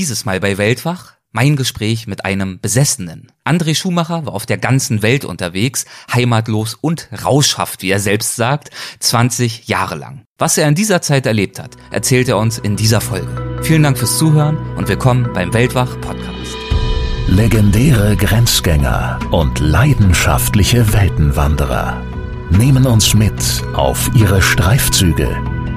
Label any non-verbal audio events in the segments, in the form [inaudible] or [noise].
Dieses Mal bei Weltwach mein Gespräch mit einem Besessenen. André Schumacher war auf der ganzen Welt unterwegs, heimatlos und rauschhaft, wie er selbst sagt, 20 Jahre lang. Was er in dieser Zeit erlebt hat, erzählt er uns in dieser Folge. Vielen Dank fürs Zuhören und willkommen beim Weltwach Podcast. Legendäre Grenzgänger und leidenschaftliche Weltenwanderer nehmen uns mit auf ihre Streifzüge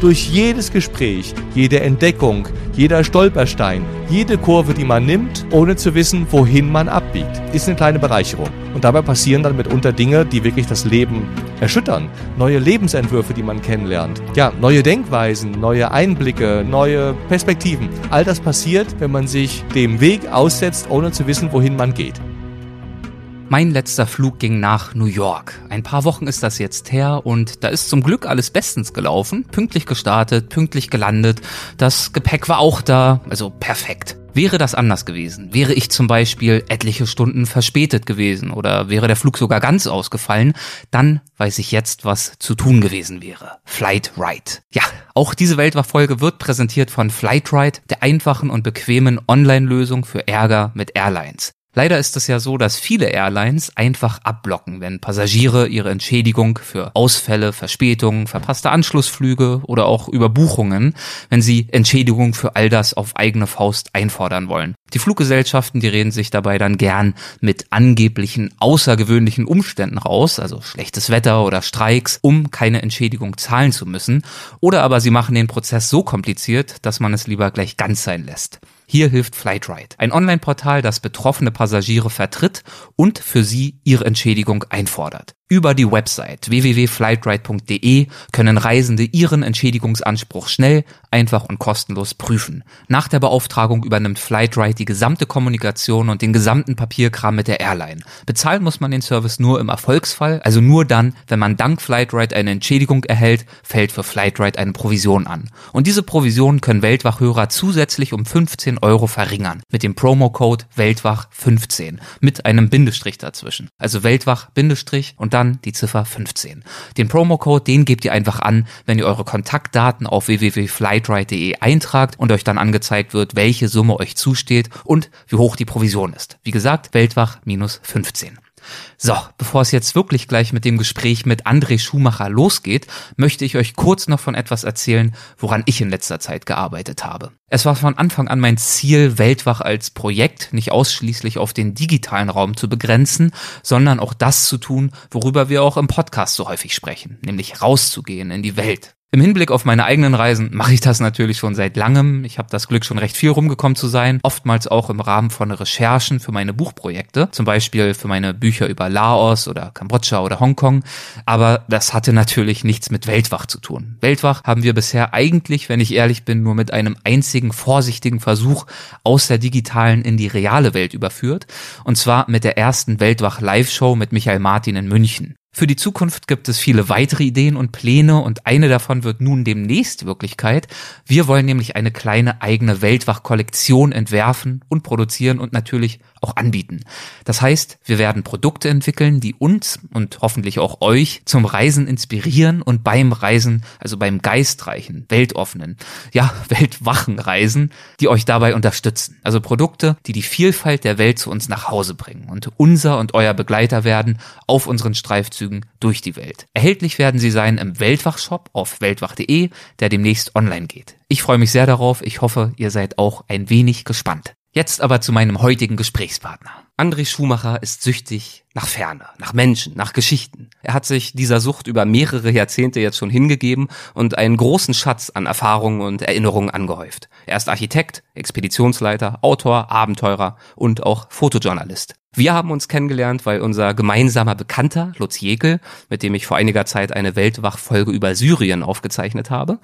Durch jedes Gespräch, jede Entdeckung, jeder Stolperstein, jede Kurve, die man nimmt, ohne zu wissen, wohin man abbiegt, ist eine kleine Bereicherung. Und dabei passieren dann mitunter Dinge, die wirklich das Leben erschüttern. Neue Lebensentwürfe, die man kennenlernt. Ja, neue Denkweisen, neue Einblicke, neue Perspektiven. All das passiert, wenn man sich dem Weg aussetzt, ohne zu wissen, wohin man geht. Mein letzter Flug ging nach New York. Ein paar Wochen ist das jetzt her und da ist zum Glück alles bestens gelaufen. Pünktlich gestartet, pünktlich gelandet. Das Gepäck war auch da, also perfekt. Wäre das anders gewesen, wäre ich zum Beispiel etliche Stunden verspätet gewesen oder wäre der Flug sogar ganz ausgefallen, dann weiß ich jetzt, was zu tun gewesen wäre. Flightride. Ja, auch diese Weltwachfolge wird präsentiert von Flightride, der einfachen und bequemen Online-Lösung für Ärger mit Airlines. Leider ist es ja so, dass viele Airlines einfach abblocken, wenn Passagiere ihre Entschädigung für Ausfälle, Verspätungen, verpasste Anschlussflüge oder auch Überbuchungen, wenn sie Entschädigung für all das auf eigene Faust einfordern wollen. Die Fluggesellschaften, die reden sich dabei dann gern mit angeblichen außergewöhnlichen Umständen raus, also schlechtes Wetter oder Streiks, um keine Entschädigung zahlen zu müssen, oder aber sie machen den Prozess so kompliziert, dass man es lieber gleich ganz sein lässt. Hier hilft Flightride, ein Online-Portal, das betroffene Passagiere vertritt und für sie ihre Entschädigung einfordert. Über die Website www.flightride.de können Reisende ihren Entschädigungsanspruch schnell, einfach und kostenlos prüfen. Nach der Beauftragung übernimmt Flightride die gesamte Kommunikation und den gesamten Papierkram mit der Airline. Bezahlen muss man den Service nur im Erfolgsfall, also nur dann, wenn man dank Flightride eine Entschädigung erhält, fällt für Flightride eine Provision an. Und diese Provisionen können Weltwachhörer zusätzlich um 15 Euro verringern. Mit dem Promocode Weltwach15 mit einem Bindestrich dazwischen. Also Weltwach Bindestrich und dann die Ziffer 15. Den Promocode, den gebt ihr einfach an, wenn ihr eure Kontaktdaten auf www.flightride.de eintragt und euch dann angezeigt wird, welche Summe euch zusteht und wie hoch die Provision ist. Wie gesagt, Weltwach minus 15. So, bevor es jetzt wirklich gleich mit dem Gespräch mit André Schumacher losgeht, möchte ich euch kurz noch von etwas erzählen, woran ich in letzter Zeit gearbeitet habe. Es war von Anfang an mein Ziel, Weltwach als Projekt nicht ausschließlich auf den digitalen Raum zu begrenzen, sondern auch das zu tun, worüber wir auch im Podcast so häufig sprechen, nämlich rauszugehen in die Welt, im Hinblick auf meine eigenen Reisen mache ich das natürlich schon seit langem. Ich habe das Glück, schon recht viel rumgekommen zu sein, oftmals auch im Rahmen von Recherchen für meine Buchprojekte, zum Beispiel für meine Bücher über Laos oder Kambodscha oder Hongkong. Aber das hatte natürlich nichts mit Weltwach zu tun. Weltwach haben wir bisher eigentlich, wenn ich ehrlich bin, nur mit einem einzigen vorsichtigen Versuch aus der digitalen in die reale Welt überführt. Und zwar mit der ersten Weltwach Live-Show mit Michael Martin in München. Für die Zukunft gibt es viele weitere Ideen und Pläne und eine davon wird nun demnächst Wirklichkeit. Wir wollen nämlich eine kleine eigene Weltwach-Kollektion entwerfen und produzieren und natürlich auch anbieten. Das heißt, wir werden Produkte entwickeln, die uns und hoffentlich auch euch zum Reisen inspirieren und beim Reisen, also beim geistreichen, weltoffenen, ja, [laughs] weltwachen Reisen, die euch dabei unterstützen. Also Produkte, die die Vielfalt der Welt zu uns nach Hause bringen und unser und euer Begleiter werden auf unseren Streifzügen durch die Welt. Erhältlich werden sie sein im Weltwachshop auf weltwach.de, der demnächst online geht. Ich freue mich sehr darauf. Ich hoffe, ihr seid auch ein wenig gespannt. Jetzt aber zu meinem heutigen Gesprächspartner. André Schumacher ist süchtig nach Ferne, nach Menschen, nach Geschichten. Er hat sich dieser Sucht über mehrere Jahrzehnte jetzt schon hingegeben und einen großen Schatz an Erfahrungen und Erinnerungen angehäuft. Er ist Architekt, Expeditionsleiter, Autor, Abenteurer und auch Fotojournalist. Wir haben uns kennengelernt, weil unser gemeinsamer Bekannter, Lutz Jekel, mit dem ich vor einiger Zeit eine Weltwach-Folge über Syrien aufgezeichnet habe,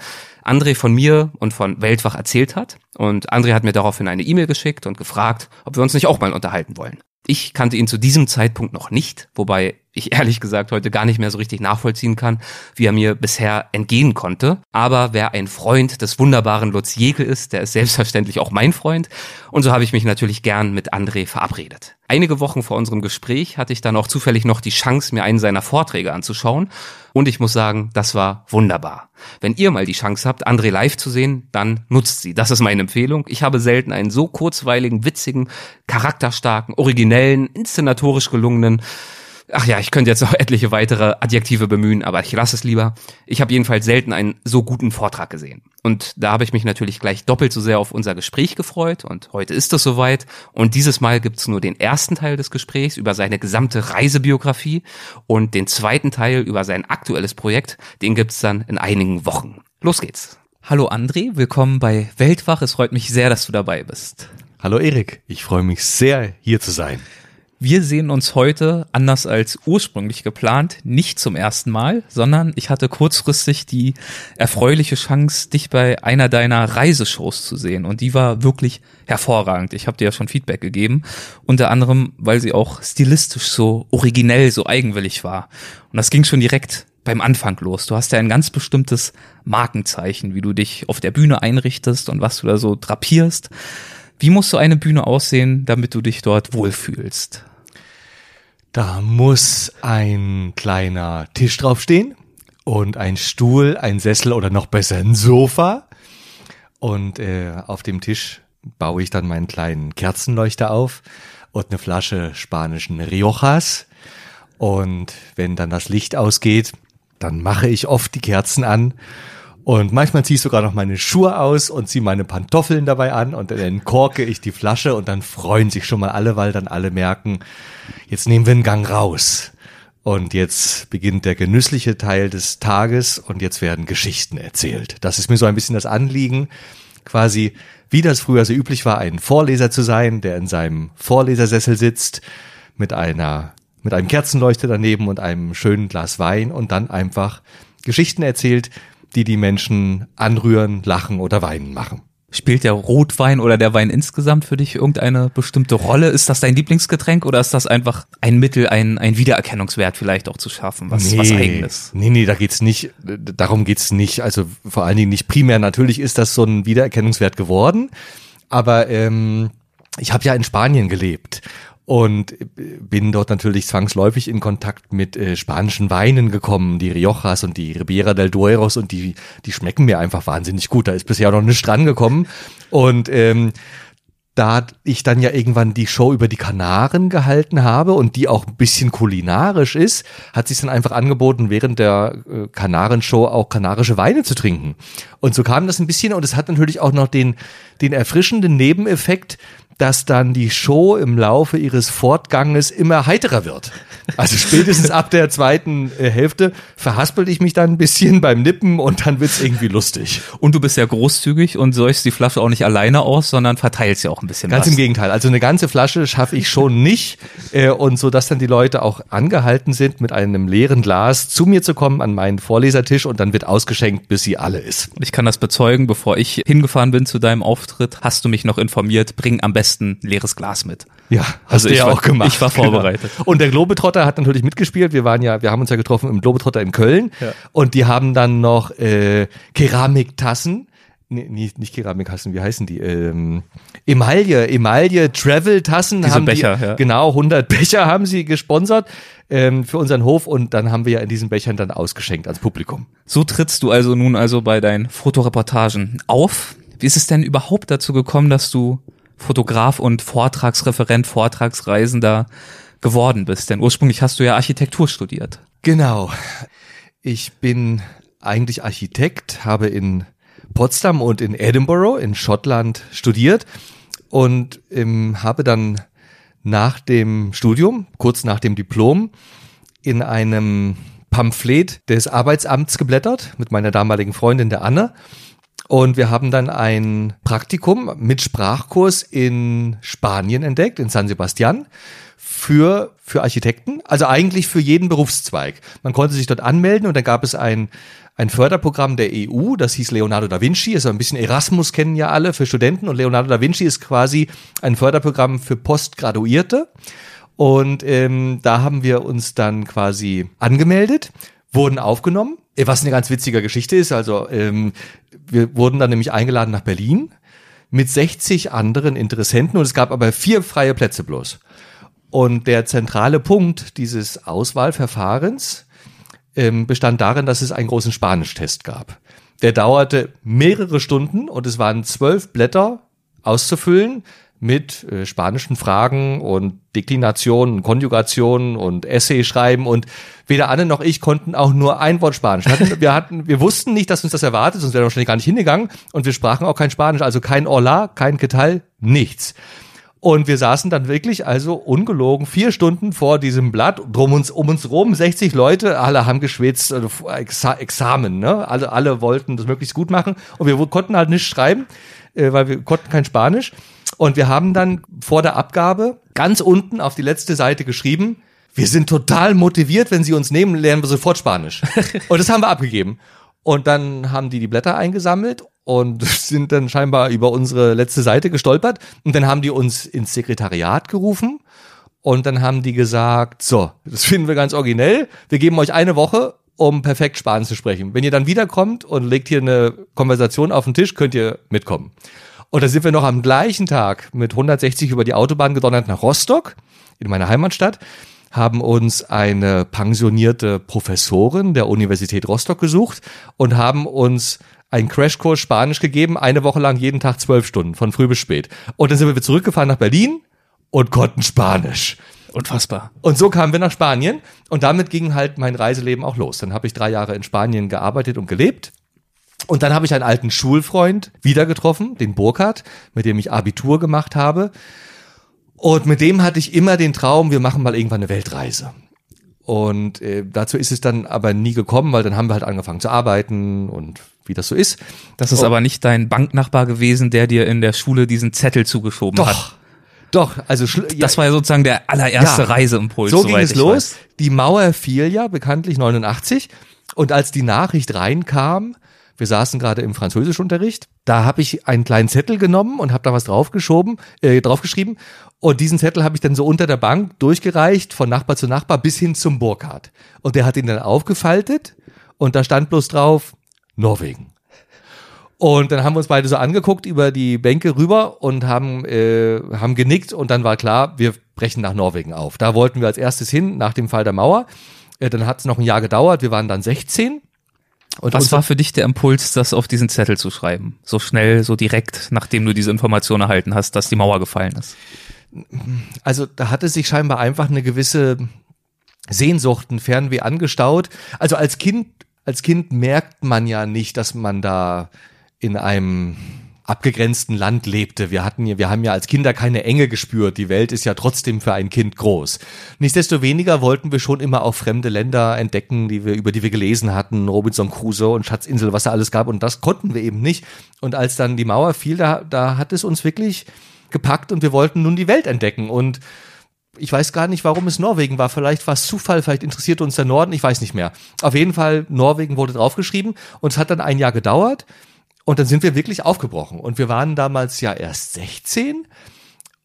André von mir und von Weltwach erzählt hat. Und André hat mir daraufhin eine E-Mail geschickt und gefragt, ob wir uns nicht auch mal unterhalten wollen. Ich kannte ihn zu diesem Zeitpunkt noch nicht, wobei ich ehrlich gesagt heute gar nicht mehr so richtig nachvollziehen kann, wie er mir bisher entgehen konnte. Aber wer ein Freund des wunderbaren Lutz Jäkel ist, der ist selbstverständlich auch mein Freund. Und so habe ich mich natürlich gern mit André verabredet. Einige Wochen vor unserem Gespräch hatte ich dann auch zufällig noch die Chance, mir einen seiner Vorträge anzuschauen. Und ich muss sagen, das war wunderbar. Wenn ihr mal die Chance habt, André live zu sehen, dann nutzt sie. Das ist meine Empfehlung. Ich habe selten einen so kurzweiligen, witzigen, charakterstarken, originellen, inszenatorisch gelungenen Ach ja, ich könnte jetzt noch [laughs] etliche weitere Adjektive bemühen, aber ich lasse es lieber. Ich habe jedenfalls selten einen so guten Vortrag gesehen. Und da habe ich mich natürlich gleich doppelt so sehr auf unser Gespräch gefreut und heute ist es soweit. Und dieses Mal gibt's nur den ersten Teil des Gesprächs über seine gesamte Reisebiografie und den zweiten Teil über sein aktuelles Projekt. Den gibt's dann in einigen Wochen. Los geht's. Hallo André, willkommen bei Weltwach. Es freut mich sehr, dass du dabei bist. Hallo Erik, ich freue mich sehr, hier zu sein. Wir sehen uns heute, anders als ursprünglich geplant, nicht zum ersten Mal, sondern ich hatte kurzfristig die erfreuliche Chance, dich bei einer deiner Reiseshows zu sehen. Und die war wirklich hervorragend. Ich habe dir ja schon Feedback gegeben. Unter anderem, weil sie auch stilistisch so originell, so eigenwillig war. Und das ging schon direkt beim Anfang los. Du hast ja ein ganz bestimmtes Markenzeichen, wie du dich auf der Bühne einrichtest und was du da so drapierst. Wie muss so eine Bühne aussehen, damit du dich dort wohlfühlst? Da muss ein kleiner Tisch draufstehen und ein Stuhl, ein Sessel oder noch besser ein Sofa. Und äh, auf dem Tisch baue ich dann meinen kleinen Kerzenleuchter auf und eine Flasche spanischen Riojas. Und wenn dann das Licht ausgeht, dann mache ich oft die Kerzen an und manchmal ziehe ich sogar noch meine Schuhe aus und ziehe meine Pantoffeln dabei an und dann entkorke ich die Flasche und dann freuen sich schon mal alle, weil dann alle merken, jetzt nehmen wir einen Gang raus. Und jetzt beginnt der genüssliche Teil des Tages und jetzt werden Geschichten erzählt. Das ist mir so ein bisschen das Anliegen, quasi, wie das früher so üblich war, ein Vorleser zu sein, der in seinem Vorlesersessel sitzt, mit einer, mit einem Kerzenleuchter daneben und einem schönen Glas Wein und dann einfach Geschichten erzählt, die die Menschen anrühren, lachen oder weinen machen. Spielt der Rotwein oder der Wein insgesamt für dich irgendeine bestimmte Rolle? Ist das dein Lieblingsgetränk oder ist das einfach ein Mittel, ein, ein Wiedererkennungswert vielleicht auch zu schaffen, was, nee, was eigenes? Nee, nee, da geht's nicht, darum geht's nicht. Also vor allen Dingen nicht primär. Natürlich ist das so ein Wiedererkennungswert geworden, aber ähm, ich habe ja in Spanien gelebt und bin dort natürlich zwangsläufig in Kontakt mit äh, spanischen Weinen gekommen, die Riojas und die Ribera del Dueros und die, die schmecken mir einfach wahnsinnig gut. Da ist bisher noch nichts dran gekommen und ähm, da ich dann ja irgendwann die Show über die Kanaren gehalten habe und die auch ein bisschen kulinarisch ist, hat sich dann einfach angeboten, während der äh, Kanarenshow auch kanarische Weine zu trinken. Und so kam das ein bisschen und es hat natürlich auch noch den, den erfrischenden Nebeneffekt, dass dann die Show im Laufe ihres Fortganges immer heiterer wird. Also spätestens ab der zweiten äh, Hälfte verhaspel ich mich dann ein bisschen beim Nippen und dann wird's irgendwie lustig. Und du bist ja großzügig und säufst die Flasche auch nicht alleine aus, sondern verteilst ja auch ein bisschen Ganz was. im Gegenteil. Also eine ganze Flasche schaffe ich schon nicht äh, und so, dass dann die Leute auch angehalten sind, mit einem leeren Glas zu mir zu kommen an meinen Vorlesertisch und dann wird ausgeschenkt, bis sie alle ist. Ich kann das bezeugen, bevor ich hingefahren bin zu deinem Auftritt, hast du mich noch informiert, bring am besten leeres Glas mit. Ja, hast also du ja auch gemacht. Ich war vorbereitet. Genau. Und der Globetrotter hat natürlich mitgespielt. Wir waren ja, wir haben uns ja getroffen im Globetrotter in Köln. Ja. Und die haben dann noch äh, Keramiktassen. Nee, nicht, nicht Keramiktassen, wie heißen die? Ähm, Emaille, Emaille Travel-Tassen. Diese haben Becher, die, ja. Genau, 100 Becher haben sie gesponsert ähm, für unseren Hof und dann haben wir ja in diesen Bechern dann ausgeschenkt ans Publikum. So trittst du also nun also bei deinen Fotoreportagen auf. Wie ist es denn überhaupt dazu gekommen, dass du Fotograf und Vortragsreferent, Vortragsreisender geworden bist. Denn ursprünglich hast du ja Architektur studiert. Genau. Ich bin eigentlich Architekt, habe in Potsdam und in Edinburgh in Schottland studiert und ähm, habe dann nach dem Studium, kurz nach dem Diplom, in einem Pamphlet des Arbeitsamts geblättert mit meiner damaligen Freundin der Anne und wir haben dann ein Praktikum mit Sprachkurs in Spanien entdeckt, in San Sebastian, für, für Architekten, also eigentlich für jeden Berufszweig. Man konnte sich dort anmelden und dann gab es ein, ein Förderprogramm der EU, das hieß Leonardo da Vinci, ist ein bisschen Erasmus kennen ja alle für Studenten und Leonardo da Vinci ist quasi ein Förderprogramm für Postgraduierte. Und ähm, da haben wir uns dann quasi angemeldet, wurden aufgenommen. Äh, was eine ganz witzige Geschichte ist, also ähm, wir wurden dann nämlich eingeladen nach Berlin mit 60 anderen Interessenten und es gab aber vier freie Plätze bloß. Und der zentrale Punkt dieses Auswahlverfahrens ähm, bestand darin, dass es einen großen Spanisch-Test gab. Der dauerte mehrere Stunden und es waren zwölf Blätter auszufüllen mit äh, spanischen Fragen und Deklinationen, Konjugationen und Essay schreiben und weder Anne noch ich konnten auch nur ein Wort Spanisch. Wir hatten, [laughs] wir, hatten, wir wussten nicht, dass uns das erwartet, sonst wären wir wahrscheinlich gar nicht hingegangen und wir sprachen auch kein Spanisch, also kein Hola, kein Ketal, nichts. Und wir saßen dann wirklich, also ungelogen, vier Stunden vor diesem Blatt, drum uns, um uns rum 60 Leute, alle haben geschwitzt, also Exa Examen, ne? Alle, alle wollten das möglichst gut machen und wir konnten halt nicht schreiben, äh, weil wir konnten kein Spanisch. Und wir haben dann vor der Abgabe ganz unten auf die letzte Seite geschrieben, wir sind total motiviert, wenn Sie uns nehmen, lernen wir sofort Spanisch. [laughs] und das haben wir abgegeben. Und dann haben die die Blätter eingesammelt und [laughs] sind dann scheinbar über unsere letzte Seite gestolpert. Und dann haben die uns ins Sekretariat gerufen. Und dann haben die gesagt, so, das finden wir ganz originell. Wir geben euch eine Woche, um perfekt Spanisch zu sprechen. Wenn ihr dann wiederkommt und legt hier eine Konversation auf den Tisch, könnt ihr mitkommen. Und da sind wir noch am gleichen Tag mit 160 über die Autobahn gedonnert nach Rostock, in meiner Heimatstadt, haben uns eine pensionierte Professorin der Universität Rostock gesucht und haben uns einen Crashkurs Spanisch gegeben, eine Woche lang jeden Tag zwölf Stunden, von früh bis spät. Und dann sind wir zurückgefahren nach Berlin und konnten Spanisch. Unfassbar. Und so kamen wir nach Spanien und damit ging halt mein Reiseleben auch los. Dann habe ich drei Jahre in Spanien gearbeitet und gelebt. Und dann habe ich einen alten Schulfreund wieder getroffen, den Burkhardt, mit dem ich Abitur gemacht habe. Und mit dem hatte ich immer den Traum, wir machen mal irgendwann eine Weltreise. Und äh, dazu ist es dann aber nie gekommen, weil dann haben wir halt angefangen zu arbeiten und wie das so ist. Das ist oh. aber nicht dein Banknachbar gewesen, der dir in der Schule diesen Zettel zugeschoben doch, hat. Doch, also das war ja sozusagen der allererste Ja. Reiseimpuls. so ging es los. weiß. Die Mauer fiel ja bekanntlich 89 und als die Nachricht reinkam, wir saßen gerade im Französischunterricht, da habe ich einen kleinen Zettel genommen und habe da was draufgeschoben, äh, draufgeschrieben und diesen Zettel habe ich dann so unter der Bank durchgereicht von Nachbar zu Nachbar bis hin zum Burkhardt und der hat ihn dann aufgefaltet und da stand bloß drauf Norwegen. Und dann haben wir uns beide so angeguckt über die Bänke rüber und haben, äh, haben genickt und dann war klar, wir brechen nach Norwegen auf. Da wollten wir als erstes hin, nach dem Fall der Mauer. Äh, dann hat es noch ein Jahr gedauert, wir waren dann 16. Und Was war für dich der Impuls, das auf diesen Zettel zu schreiben? So schnell, so direkt, nachdem du diese Information erhalten hast, dass die Mauer gefallen ist. also da hatte sich scheinbar einfach eine gewisse Sehnsucht, ein Fernweh angestaut. Also als Kind, als Kind merkt man ja nicht, dass man da in einem abgegrenzten Land lebte. Wir hatten ja, wir haben ja als Kinder keine Enge gespürt. Die Welt ist ja trotzdem für ein Kind groß. Nichtsdestoweniger wollten wir schon immer auch fremde Länder entdecken, die wir, über die wir gelesen hatten, Robinson Crusoe und Schatzinsel, was da alles gab. Und das konnten wir eben nicht. Und als dann die Mauer fiel, da, da hat es uns wirklich gepackt und wir wollten nun die Welt entdecken. Und ich weiß gar nicht, warum es Norwegen war. Vielleicht war es Zufall, vielleicht interessiert uns der Norden, ich weiß nicht mehr. Auf jeden Fall, Norwegen wurde draufgeschrieben und es hat dann ein Jahr gedauert und dann sind wir wirklich aufgebrochen. Und wir waren damals ja erst 16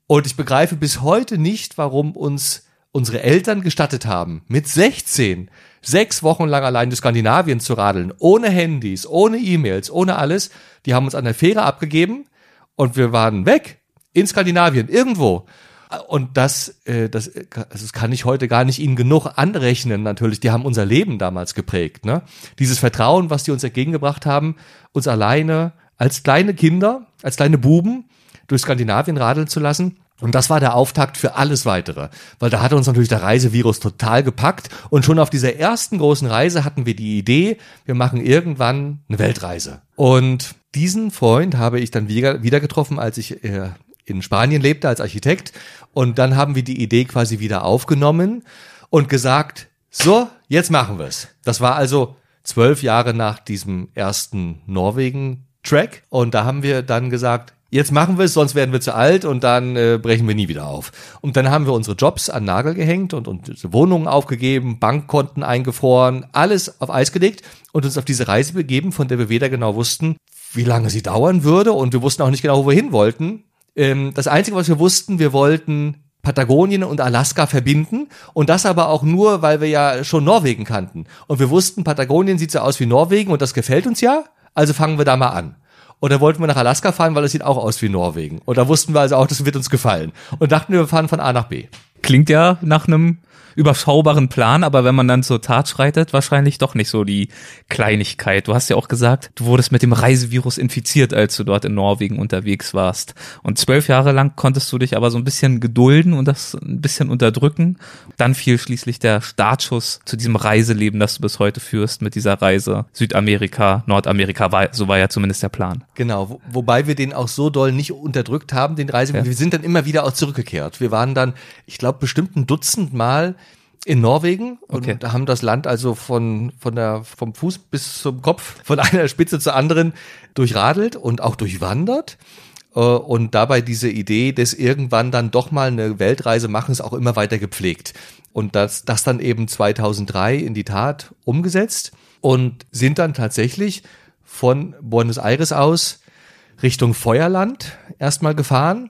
und ich begreife bis heute nicht, warum uns unsere Eltern gestattet haben, mit 16 sechs Wochen lang allein durch Skandinavien zu radeln, ohne Handys, ohne E-Mails, ohne alles. Die haben uns an der Fähre abgegeben und wir waren weg in Skandinavien, irgendwo. Und das, äh, das, also das kann ich heute gar nicht ihnen genug anrechnen, natürlich. Die haben unser Leben damals geprägt. Ne? Dieses Vertrauen, was die uns entgegengebracht haben, uns alleine als kleine Kinder, als kleine Buben durch Skandinavien radeln zu lassen. Und das war der Auftakt für alles weitere. Weil da hatte uns natürlich der Reisevirus total gepackt. Und schon auf dieser ersten großen Reise hatten wir die Idee, wir machen irgendwann eine Weltreise. Und diesen Freund habe ich dann wieder, wieder getroffen, als ich äh, in Spanien lebte als Architekt. Und dann haben wir die Idee quasi wieder aufgenommen und gesagt, so, jetzt machen wir's. Das war also zwölf Jahre nach diesem ersten Norwegen-Track. Und da haben wir dann gesagt, jetzt machen wir es, sonst werden wir zu alt und dann äh, brechen wir nie wieder auf. Und dann haben wir unsere Jobs an Nagel gehängt und, und Wohnungen aufgegeben, Bankkonten eingefroren, alles auf Eis gelegt und uns auf diese Reise begeben, von der wir weder genau wussten, wie lange sie dauern würde und wir wussten auch nicht genau, wo wir hin wollten. Ähm, das Einzige, was wir wussten, wir wollten Patagonien und Alaska verbinden und das aber auch nur, weil wir ja schon Norwegen kannten. Und wir wussten, Patagonien sieht so aus wie Norwegen und das gefällt uns ja, also fangen wir da mal an. Und dann wollten wir nach Alaska fahren, weil es sieht auch aus wie Norwegen. Und da wussten wir also auch, das wird uns gefallen. Und dachten wir, wir fahren von A nach B. Klingt ja nach einem überschaubaren Plan, aber wenn man dann zur Tat schreitet, wahrscheinlich doch nicht so die Kleinigkeit. Du hast ja auch gesagt, du wurdest mit dem Reisevirus infiziert, als du dort in Norwegen unterwegs warst. Und zwölf Jahre lang konntest du dich aber so ein bisschen gedulden und das ein bisschen unterdrücken. Dann fiel schließlich der Startschuss zu diesem Reiseleben, das du bis heute führst, mit dieser Reise Südamerika, Nordamerika, war, so war ja zumindest der Plan. Genau, wo, wobei wir den auch so doll nicht unterdrückt haben, den Reisevirus. Ja. Wir sind dann immer wieder auch zurückgekehrt. Wir waren dann, ich glaube, bestimmt ein Dutzend Mal in Norwegen okay. und haben das Land also von, von der, vom Fuß bis zum Kopf, von [laughs] einer Spitze zur anderen durchradelt und auch durchwandert. Äh, und dabei diese Idee des irgendwann dann doch mal eine Weltreise machen, ist auch immer weiter gepflegt. Und das, das dann eben 2003 in die Tat umgesetzt und sind dann tatsächlich von Buenos Aires aus Richtung Feuerland erstmal gefahren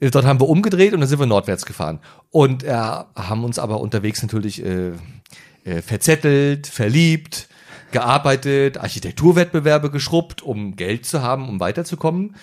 Dort haben wir umgedreht und dann sind wir nordwärts gefahren. Und äh, haben uns aber unterwegs natürlich äh, äh, verzettelt, verliebt, gearbeitet, Architekturwettbewerbe geschrubbt, um Geld zu haben, um weiterzukommen.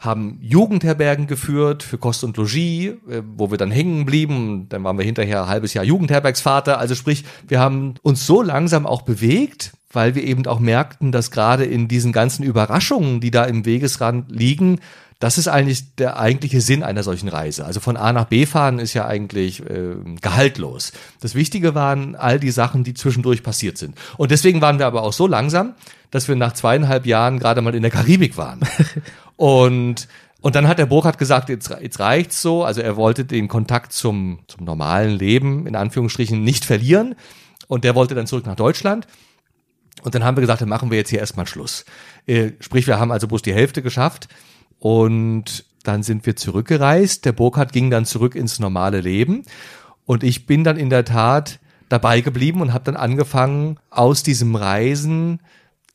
Haben Jugendherbergen geführt für Kost und Logis, äh, wo wir dann hängen blieben. Dann waren wir hinterher ein halbes Jahr Jugendherbergsvater. Also sprich, wir haben uns so langsam auch bewegt, weil wir eben auch merkten, dass gerade in diesen ganzen Überraschungen, die da im Wegesrand liegen, das ist eigentlich der eigentliche Sinn einer solchen Reise. Also von A nach B fahren ist ja eigentlich äh, gehaltlos. Das Wichtige waren all die Sachen, die zwischendurch passiert sind. Und deswegen waren wir aber auch so langsam, dass wir nach zweieinhalb Jahren gerade mal in der Karibik waren. [laughs] und und dann hat der Burkhardt gesagt, jetzt, jetzt reicht's so. Also er wollte den Kontakt zum, zum normalen Leben, in Anführungsstrichen, nicht verlieren. Und der wollte dann zurück nach Deutschland. Und dann haben wir gesagt, dann machen wir jetzt hier erstmal Schluss. Äh, sprich, wir haben also bloß die Hälfte geschafft. Und dann sind wir zurückgereist. Der Burkhardt ging dann zurück ins normale Leben. Und ich bin dann in der Tat dabei geblieben und habe dann angefangen, aus diesem Reisen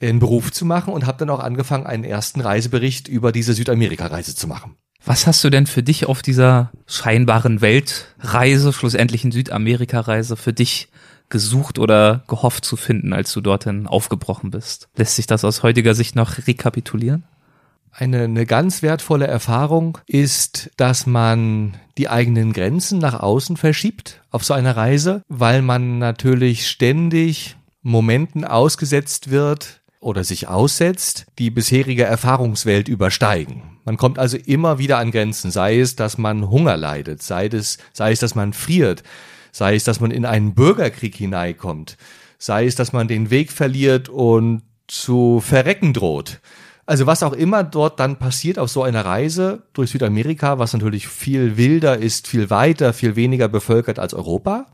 einen Beruf zu machen und habe dann auch angefangen, einen ersten Reisebericht über diese Südamerika-Reise zu machen. Was hast du denn für dich auf dieser scheinbaren Weltreise, schlussendlich in Südamerika-Reise, für dich gesucht oder gehofft zu finden, als du dorthin aufgebrochen bist? Lässt sich das aus heutiger Sicht noch rekapitulieren? Eine, eine ganz wertvolle Erfahrung ist, dass man die eigenen Grenzen nach außen verschiebt auf so einer Reise, weil man natürlich ständig Momenten ausgesetzt wird oder sich aussetzt, die bisherige Erfahrungswelt übersteigen. Man kommt also immer wieder an Grenzen, sei es, dass man Hunger leidet, sei es, sei es, dass man friert, sei es, dass man in einen Bürgerkrieg hineinkommt, sei es, dass man den Weg verliert und zu verrecken droht. Also was auch immer dort dann passiert auf so einer Reise durch Südamerika, was natürlich viel wilder ist, viel weiter, viel weniger bevölkert als Europa.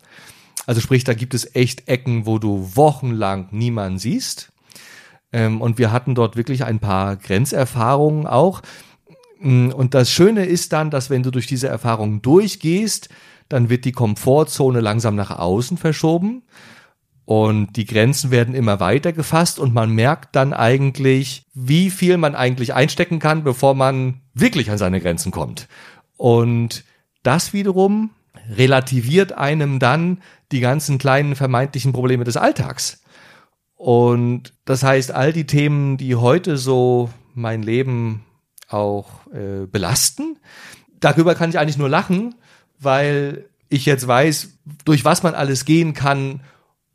Also sprich, da gibt es echt Ecken, wo du wochenlang niemanden siehst. Ähm, und wir hatten dort wirklich ein paar Grenzerfahrungen auch. Mm, und das Schöne ist dann, dass wenn du durch diese Erfahrungen durchgehst, dann wird die Komfortzone langsam nach außen verschoben. Und die Grenzen werden immer weiter gefasst und man merkt dann eigentlich, wie viel man eigentlich einstecken kann, bevor man wirklich an seine Grenzen kommt. Und das wiederum relativiert einem dann die ganzen kleinen vermeintlichen Probleme des Alltags. Und das heißt, all die Themen, die heute so mein Leben auch äh, belasten, darüber kann ich eigentlich nur lachen, weil ich jetzt weiß, durch was man alles gehen kann,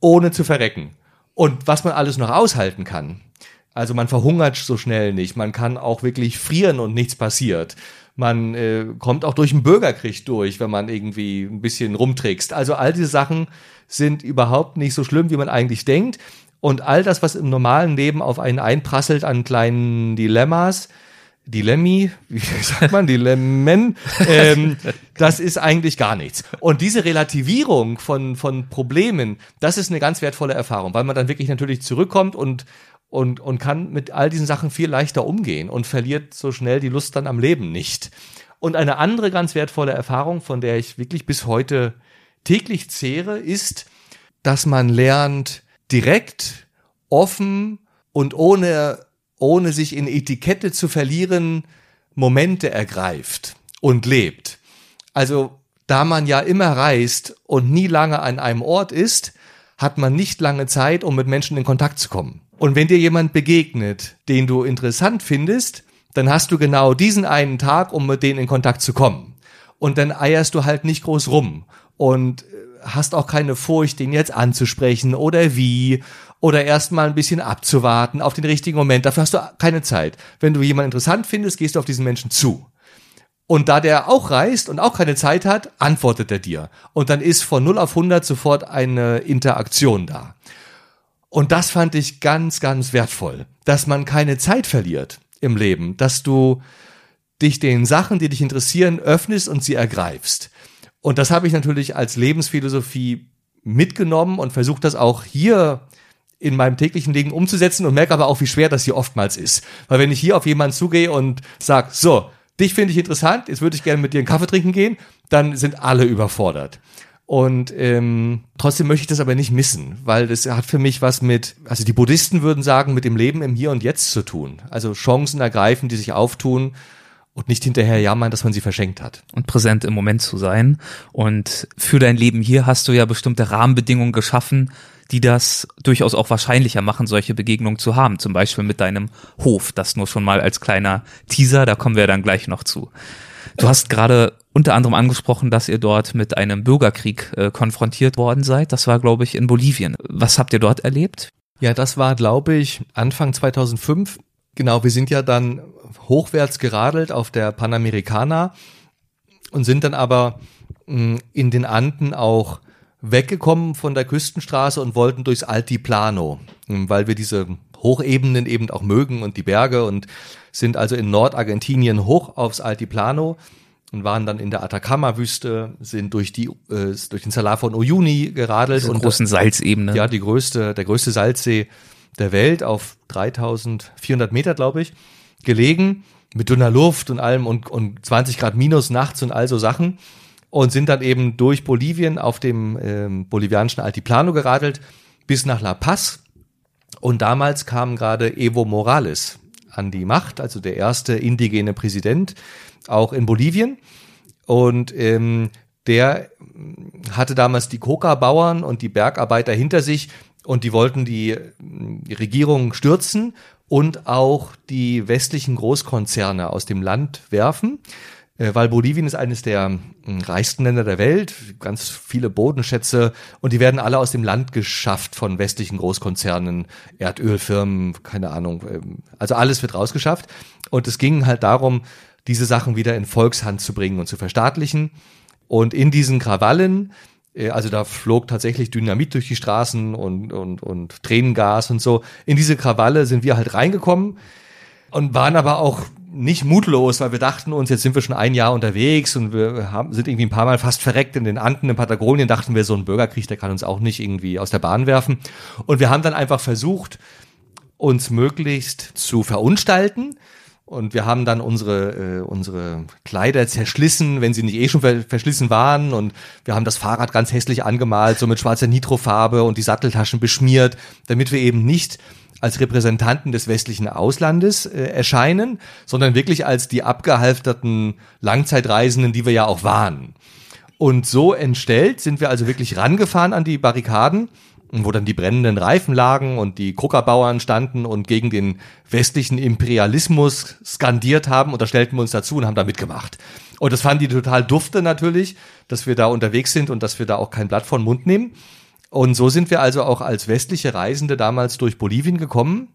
ohne zu verrecken. Und was man alles noch aushalten kann. Also man verhungert so schnell nicht. Man kann auch wirklich frieren und nichts passiert. Man äh, kommt auch durch einen Bürgerkrieg durch, wenn man irgendwie ein bisschen rumtrickst. Also all diese Sachen sind überhaupt nicht so schlimm, wie man eigentlich denkt. Und all das, was im normalen Leben auf einen einprasselt an kleinen Dilemmas, Dilemmi, wie [laughs] sagt man, Dilemmen, ähm, das ist eigentlich gar nichts. Und diese Relativierung von, von Problemen, das ist eine ganz wertvolle Erfahrung, weil man dann wirklich natürlich zurückkommt und, und, und kann mit all diesen Sachen viel leichter umgehen und verliert so schnell die Lust dann am Leben nicht. Und eine andere ganz wertvolle Erfahrung, von der ich wirklich bis heute täglich zehre, ist, dass man lernt, direkt, offen und ohne ohne sich in Etikette zu verlieren, Momente ergreift und lebt. Also da man ja immer reist und nie lange an einem Ort ist, hat man nicht lange Zeit, um mit Menschen in Kontakt zu kommen. Und wenn dir jemand begegnet, den du interessant findest, dann hast du genau diesen einen Tag, um mit denen in Kontakt zu kommen. Und dann eierst du halt nicht groß rum und hast auch keine Furcht, den jetzt anzusprechen oder wie oder erstmal ein bisschen abzuwarten auf den richtigen Moment. Dafür hast du keine Zeit. Wenn du jemanden interessant findest, gehst du auf diesen Menschen zu. Und da der auch reist und auch keine Zeit hat, antwortet er dir. Und dann ist von 0 auf 100 sofort eine Interaktion da. Und das fand ich ganz, ganz wertvoll, dass man keine Zeit verliert im Leben, dass du dich den Sachen, die dich interessieren, öffnest und sie ergreifst. Und das habe ich natürlich als Lebensphilosophie mitgenommen und versucht das auch hier in meinem täglichen Leben umzusetzen und merke aber auch, wie schwer das hier oftmals ist. Weil wenn ich hier auf jemanden zugehe und sag, so, dich finde ich interessant, jetzt würde ich gerne mit dir einen Kaffee trinken gehen, dann sind alle überfordert. Und ähm, trotzdem möchte ich das aber nicht missen, weil das hat für mich was mit, also die Buddhisten würden sagen, mit dem Leben im Hier und Jetzt zu tun. Also Chancen ergreifen, die sich auftun und nicht hinterher jammern, dass man sie verschenkt hat. Und präsent im Moment zu sein. Und für dein Leben hier hast du ja bestimmte Rahmenbedingungen geschaffen, die das durchaus auch wahrscheinlicher machen, solche Begegnungen zu haben. Zum Beispiel mit deinem Hof. Das nur schon mal als kleiner Teaser, da kommen wir dann gleich noch zu. Du hast gerade unter anderem angesprochen, dass ihr dort mit einem Bürgerkrieg äh, konfrontiert worden seid. Das war, glaube ich, in Bolivien. Was habt ihr dort erlebt? Ja, das war, glaube ich, Anfang 2005. Genau, wir sind ja dann hochwärts geradelt auf der Panamericana und sind dann aber mh, hm, in den Anden auch weggekommen von der Küstenstraße und wollten durchs Altiplano, hm, weil wir diese Hochebenen eben auch mögen und die Berge und sind also in Nordargentinien hoch aufs Altiplano und waren dann in der Atacama-Wüste, sind durch die äh, durch den Salar von Uyuni geradelt und großen Salzebene. Ja, die größte der größte Salzsee der Welt auf 3400 Meter, glaube ich, gelegen mit dünner Luft und allem und, und 20 Grad minus nachts und all so Sachen und sind dann eben durch Bolivien auf dem ähm, bolivianischen Altiplano geradelt bis nach La Paz. Und damals kam gerade Evo Morales an die Macht, also der erste indigene Präsident, auch in Bolivien. Und ähm, der hatte damals die Coca-Bauern und die Bergarbeiter hinter sich und die wollten die Regierung stürzen und auch die westlichen Großkonzerne aus dem Land werfen, äh, weil Bolivien ist eines der reichsten Länder der Welt, ganz viele Bodenschätze und die werden alle aus dem Land geschafft von westlichen Großkonzernen, Erdölfirmen, keine Ahnung, ähm, also alles wird rausgeschafft und es ging halt darum, diese Sachen wieder in Volkshand zu bringen und zu verstaatlichen und in diesen Krawallen äh, also da flog tatsächlich Dynamit durch die Straßen und, und, und Tränengas und so. In diese Krawalle sind wir halt reingekommen und waren aber auch nicht mutlos, weil wir dachten uns, jetzt sind wir schon ein Jahr unterwegs und wir haben, sind irgendwie ein paar Mal fast verreckt in den Anden in Patagonien, dachten wir, so ein Bürgerkrieg, der kann uns auch nicht irgendwie aus der Bahn werfen. Und wir haben dann einfach versucht, uns möglichst zu verunstalten, und wir haben dann unsere, äh, unsere Kleider zerschlissen, wenn sie nicht eh schon ver verschlissen waren. Und wir haben das Fahrrad ganz hässlich angemalt, so mit schwarzer Nitrofarbe und die Satteltaschen beschmiert, damit wir eben nicht als Repräsentanten des westlichen Auslandes äh, erscheinen, sondern wirklich als die abgehalfterten Langzeitreisenden, die wir ja auch waren. Und so entstellt sind wir also wirklich rangefahren an die Barrikaden wo dann die brennenden Reifen lagen und die Kruckerbauern standen und gegen den westlichen Imperialismus skandiert haben und da stellten wir uns dazu und haben da mitgemacht. Und das fanden die total dufte natürlich, dass wir da unterwegs sind und dass wir da auch kein Blatt von Mund nehmen. Und so sind wir also auch als westliche Reisende damals durch Bolivien gekommen.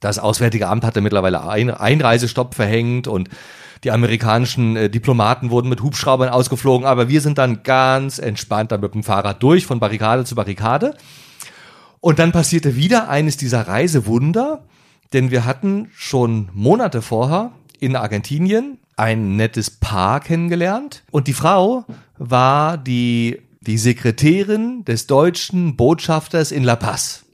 Das Auswärtige Amt hatte mittlerweile ein Einreisestopp verhängt und die amerikanischen äh, Diplomaten wurden mit Hubschraubern ausgeflogen, aber wir sind dann ganz entspannt dann mit dem Fahrrad durch, von Barrikade zu Barrikade. Und dann passierte wieder eines dieser Reisewunder, denn wir hatten schon Monate vorher in Argentinien ein nettes Paar kennengelernt und die Frau war die, die Sekretärin des deutschen Botschafters in La Paz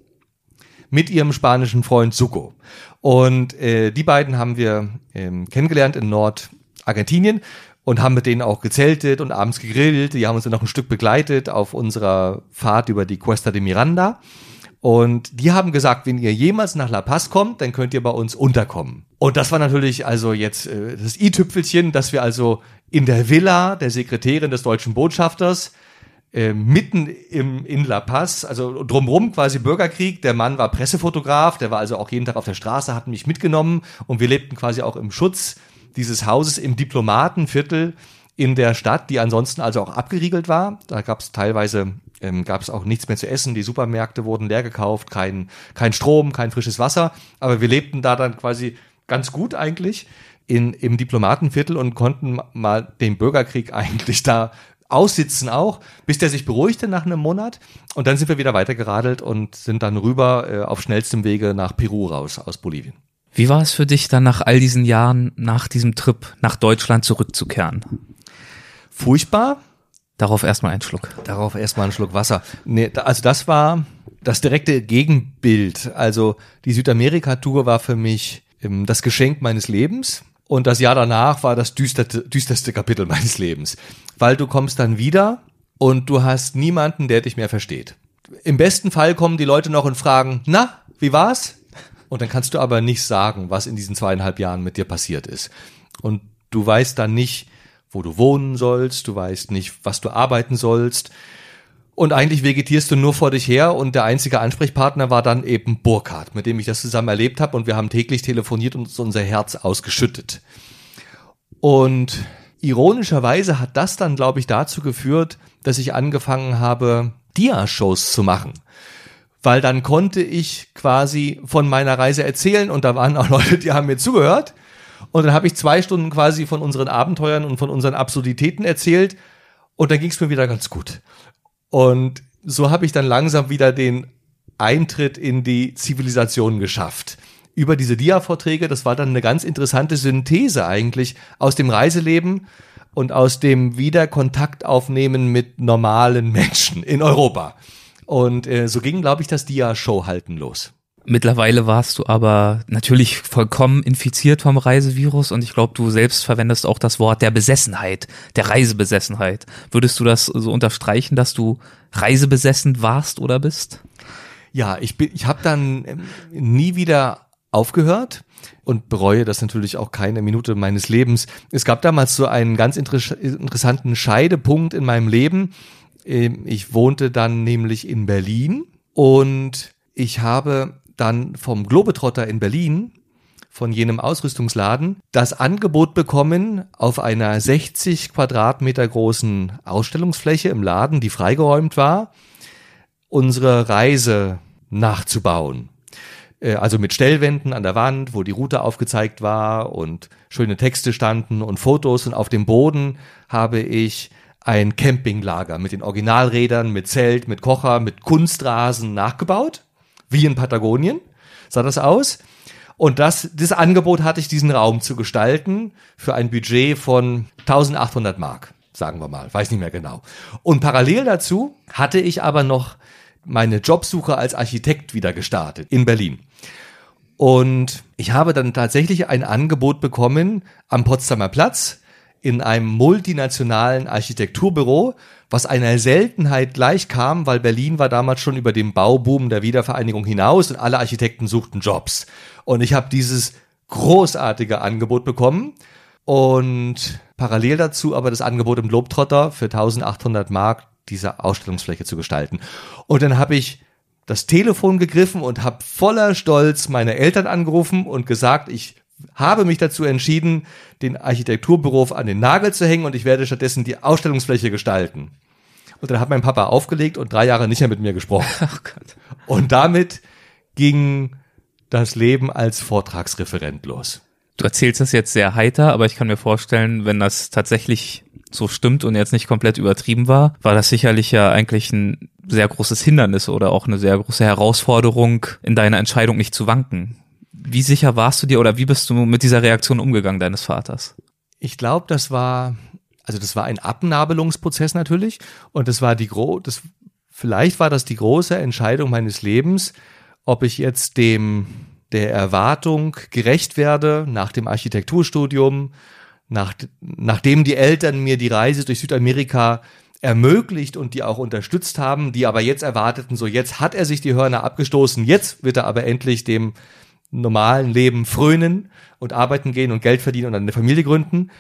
mit ihrem spanischen Freund Suco. Und äh, die beiden haben wir ähm, kennengelernt in Nordargentinien und haben mit denen auch gezeltet und abends gegrillt. Die haben uns dann noch ein Stück begleitet auf unserer Fahrt über die Cuesta de Miranda. Und die haben gesagt, wenn ihr jemals nach La Paz kommt, dann könnt ihr bei uns unterkommen. Und das war natürlich also jetzt äh, das i-Tüpfelchen, dass wir also in der Villa der Sekretärin des deutschen Botschafters äh, mitten im, in La Paz, also drumrum quasi Bürgerkrieg. Der Mann war Pressefotograf, der war also auch jeden Tag auf der Straße, hat mich mitgenommen und wir lebten quasi auch im Schutz dieses Hauses im Diplomatenviertel in der Stadt, die ansonsten also auch abgeriegelt war. Da gab es teilweise ähm, gab es auch nichts mehr zu essen. Die Supermärkte wurden leer gekauft, kein, kein Strom, kein frisches Wasser. Aber wir lebten da dann quasi ganz gut eigentlich in, im Diplomatenviertel und konnten mal den Bürgerkrieg [laughs] eigentlich da aussitzen auch, bis der sich beruhigte nach einem Monat. Und dann sind wir wieder weitergeradelt und sind dann rüber äh, auf schnellstem Wege nach Peru raus aus Bolivien. Wie war es für dich dann nach all diesen Jahren, nach diesem Trip nach Deutschland zurückzukehren? Furchtbar. Darauf erstmal einen Schluck. Darauf erstmal einen Schluck Wasser. Nee, also das war das direkte Gegenbild. Also die Südamerika-Tour war für mich ähm, das Geschenk meines Lebens. Und das Jahr danach war das düsterste, düsterste Kapitel meines Lebens. Weil du kommst dann wieder und du hast niemanden, der dich mehr versteht. Im besten Fall kommen die Leute noch und fragen, na, wie war's? Und dann kannst du aber nicht sagen, was in diesen zweieinhalb Jahren mit dir passiert ist. Und du weißt dann nicht, wo du wohnen sollst, du weißt nicht, was du arbeiten sollst. Und eigentlich vegetierst du nur vor dich her und der einzige Ansprechpartner war dann eben Burkhardt, mit dem ich das zusammen erlebt habe und wir haben täglich telefoniert und uns unser Herz ausgeschüttet. Und ironischerweise hat das dann, glaube ich, dazu geführt, dass ich angefangen habe, Dia-Shows zu machen. Weil dann konnte ich quasi von meiner Reise erzählen und da waren auch Leute, die haben mir zugehört und dann habe ich zwei Stunden quasi von unseren Abenteuern und von unseren Absurditäten erzählt. Und dann ging es mir wieder ganz gut. Und so habe ich dann langsam wieder den Eintritt in die Zivilisation geschafft. Über diese Dia-Vorträge, das war dann eine ganz interessante Synthese eigentlich aus dem Reiseleben und aus dem Wiederkontakt aufnehmen mit normalen Menschen in Europa. Und äh, so ging, glaube ich, das Dia-Show halten los. Mittlerweile warst du aber natürlich vollkommen infiziert vom Reisevirus und ich glaube, du selbst verwendest auch das Wort der Besessenheit, der Reisebesessenheit. Würdest du das so unterstreichen, dass du reisebesessen warst oder bist? Ja, ich bin, ich habe dann ähm, nie wieder aufgehört und bereue das natürlich auch keine Minute meines Lebens. Es gab damals so einen ganz inter interessanten Scheidepunkt in meinem Leben. Ähm, ich wohnte dann nämlich in Berlin und ich habe dann vom Globetrotter in Berlin, von jenem Ausrüstungsladen, das Angebot bekommen, auf einer 60 Quadratmeter großen Ausstellungsfläche im Laden, die freigeräumt war, unsere Reise nachzubauen. Äh, also mit Stellwänden an der Wand, wo die Route aufgezeigt war und schöne Texte standen und Fotos und auf dem Boden habe ich ein Campinglager mit den Originalrädern, mit Zelt, mit Kocher, mit Kunstrasen nachgebaut wie in Patagonien, sah das aus. Und das, das Angebot hatte ich, diesen Raum zu gestalten für ein Budget von 1800 Mark, sagen wir mal, weiß nicht mehr genau. Und parallel dazu hatte ich aber noch meine Jobsuche als Architekt wieder gestartet in Berlin. Und ich habe dann tatsächlich ein Angebot bekommen am Potsdamer Platz in einem multinationalen Architekturbüro, was einer Seltenheit gleichkam, weil Berlin war damals schon über den Bauboom der Wiedervereinigung hinaus und alle Architekten suchten Jobs. Und ich habe dieses großartige Angebot bekommen und parallel dazu aber das Angebot im Globetrotter für 1800 Mark diese Ausstellungsfläche zu gestalten. Und dann habe ich das Telefon gegriffen und habe voller Stolz meine Eltern angerufen und gesagt, ich habe mich dazu entschieden, den Architekturbüro an den Nagel zu hängen und ich werde stattdessen die Ausstellungsfläche gestalten. Und dann hat mein Papa aufgelegt und drei Jahre nicht mehr mit mir gesprochen. [laughs] Oh und damit ging das Leben als Vortragsreferent los. Du erzählst das jetzt sehr heiter, aber ich kann mir vorstellen, wenn das tatsächlich so stimmt und jetzt nicht komplett übertrieben war, war das sicherlich ja eigentlich ein sehr großes Hindernis oder auch eine sehr große Herausforderung, in deiner Entscheidung nicht zu wanken. Wie sicher warst du dir oder wie bist du mit dieser Reaktion umgegangen deines Vaters? Ich glaube, das war, also das war ein Abnabelungsprozess natürlich und das war die gro das vielleicht war das die große Entscheidung meines Lebens, ob ich jetzt dem der Erwartung gerecht werde nach dem Architekturstudium, nach, nachdem die Eltern mir die Reise durch Südamerika ermöglicht und die auch unterstützt haben, die aber jetzt erwarteten, so jetzt hat er sich die Hörner abgestoßen, jetzt wird er aber endlich dem normalen Leben frönen und arbeiten gehen und Geld verdienen und eine Familie gründen.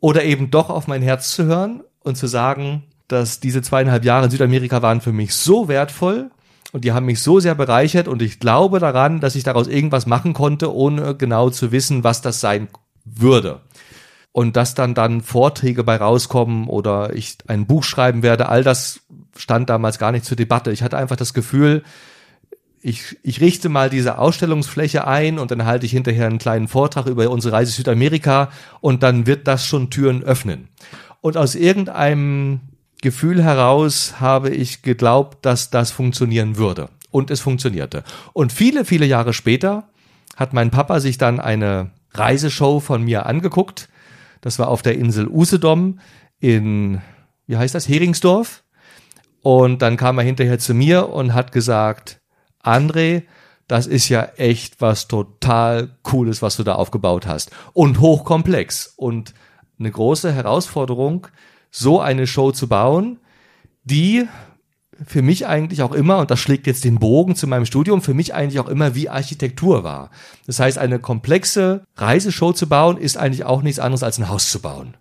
Oder eben doch auf mein Herz zu hören und zu sagen, dass diese zweieinhalb Jahre in Südamerika waren für mich so wertvoll und die haben mich so sehr bereichert und ich glaube daran, dass ich daraus irgendwas machen konnte, ohne genau zu wissen, was das sein würde und dass dann dann Vorträge bei rauskommen oder ich ein Buch schreiben werde, all das stand damals gar nicht zur Debatte. Ich hatte einfach das Gefühl, ich, ich richte mal diese Ausstellungsfläche ein und dann halte ich hinterher einen kleinen Vortrag über unsere Reise Südamerika und dann wird das schon Türen öffnen. Und aus irgendeinem Gefühl heraus habe ich geglaubt, dass das funktionieren würde. Und es funktionierte. Und viele, viele Jahre später hat mein Papa sich dann eine Reiseshow von mir angeguckt, das war auf der Insel Usedom in, wie heißt das, Heringsdorf. Und dann kam er hinterher zu mir und hat gesagt, André, das ist ja echt was total Cooles, was du da aufgebaut hast. Und hochkomplex. Und eine große Herausforderung, so eine Show zu bauen, die für mich eigentlich auch immer, und das schlägt jetzt den Bogen zu meinem Studium, für mich eigentlich auch immer wie Architektur war. Das heißt, eine komplexe Reiseshow zu bauen, ist eigentlich auch nichts anderes als ein Haus zu bauen.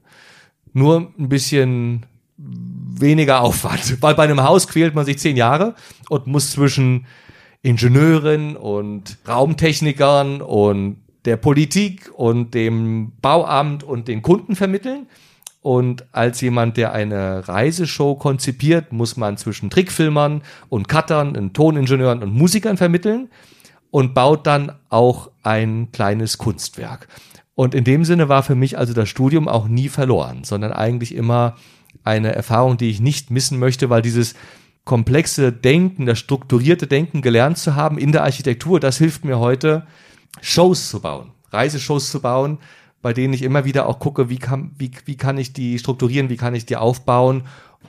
Nur ein bisschen weniger Aufwand, [laughs] weil bei einem Haus quält man sich zehn Jahre und muss zwischen Ingenieuren und Raumtechnikern und der Politik und dem Bauamt und den Kunden vermitteln. Und als jemand, der eine Reiseshow konzipiert, muss man zwischen Trickfilmern und Cuttern und Toningenieuren und Musikern vermitteln und baut dann auch ein kleines Kunstwerk. Und in dem Sinne war für mich also das Studium auch nie verloren, sondern eigentlich immer eine Erfahrung, die ich nicht missen möchte, weil dieses komplexe Denken, das strukturierte Denken gelernt zu haben in der Architektur, das hilft mir heute, Shows zu bauen, Reiseshows zu bauen, bei denen ich immer wieder auch gucke, wie kann, wie, wie kann ich die strukturieren, wie kann ich die aufbauen.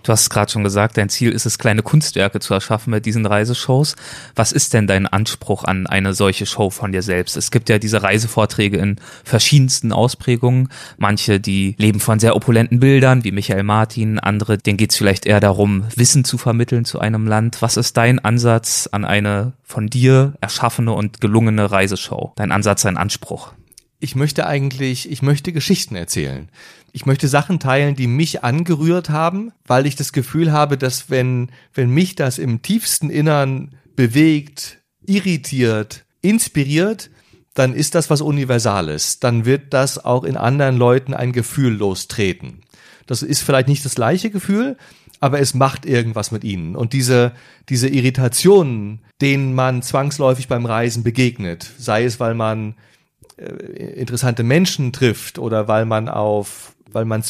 Du hast gerade schon gesagt, dein Ziel ist es, kleine Kunstwerke zu erschaffen mit diesen Reiseshows. Was ist denn dein Anspruch an eine solche Show von dir selbst? Es gibt ja diese Reisevorträge in verschiedensten Ausprägungen. Manche, die leben von sehr opulenten Bildern, wie Michael Martin. Andere, denen geht es vielleicht eher darum, Wissen zu vermitteln zu einem Land. Was ist dein Ansatz an eine von dir erschaffene und gelungene Reiseshow? Dein Ansatz, dein Anspruch? Ich möchte eigentlich, ich möchte Geschichten erzählen. Ich möchte Sachen teilen, die mich angerührt haben, weil ich das Gefühl habe, dass wenn, wenn mich das im tiefsten Innern bewegt, irritiert, inspiriert, dann ist das was Universales. Dann wird das auch in anderen Leuten ein Gefühl lostreten. Das ist vielleicht nicht das gleiche Gefühl, aber es macht irgendwas mit ihnen. Und diese, diese Irritationen, denen man zwangsläufig beim Reisen begegnet, sei es, weil man interessante Menschen trifft oder weil man auf weil man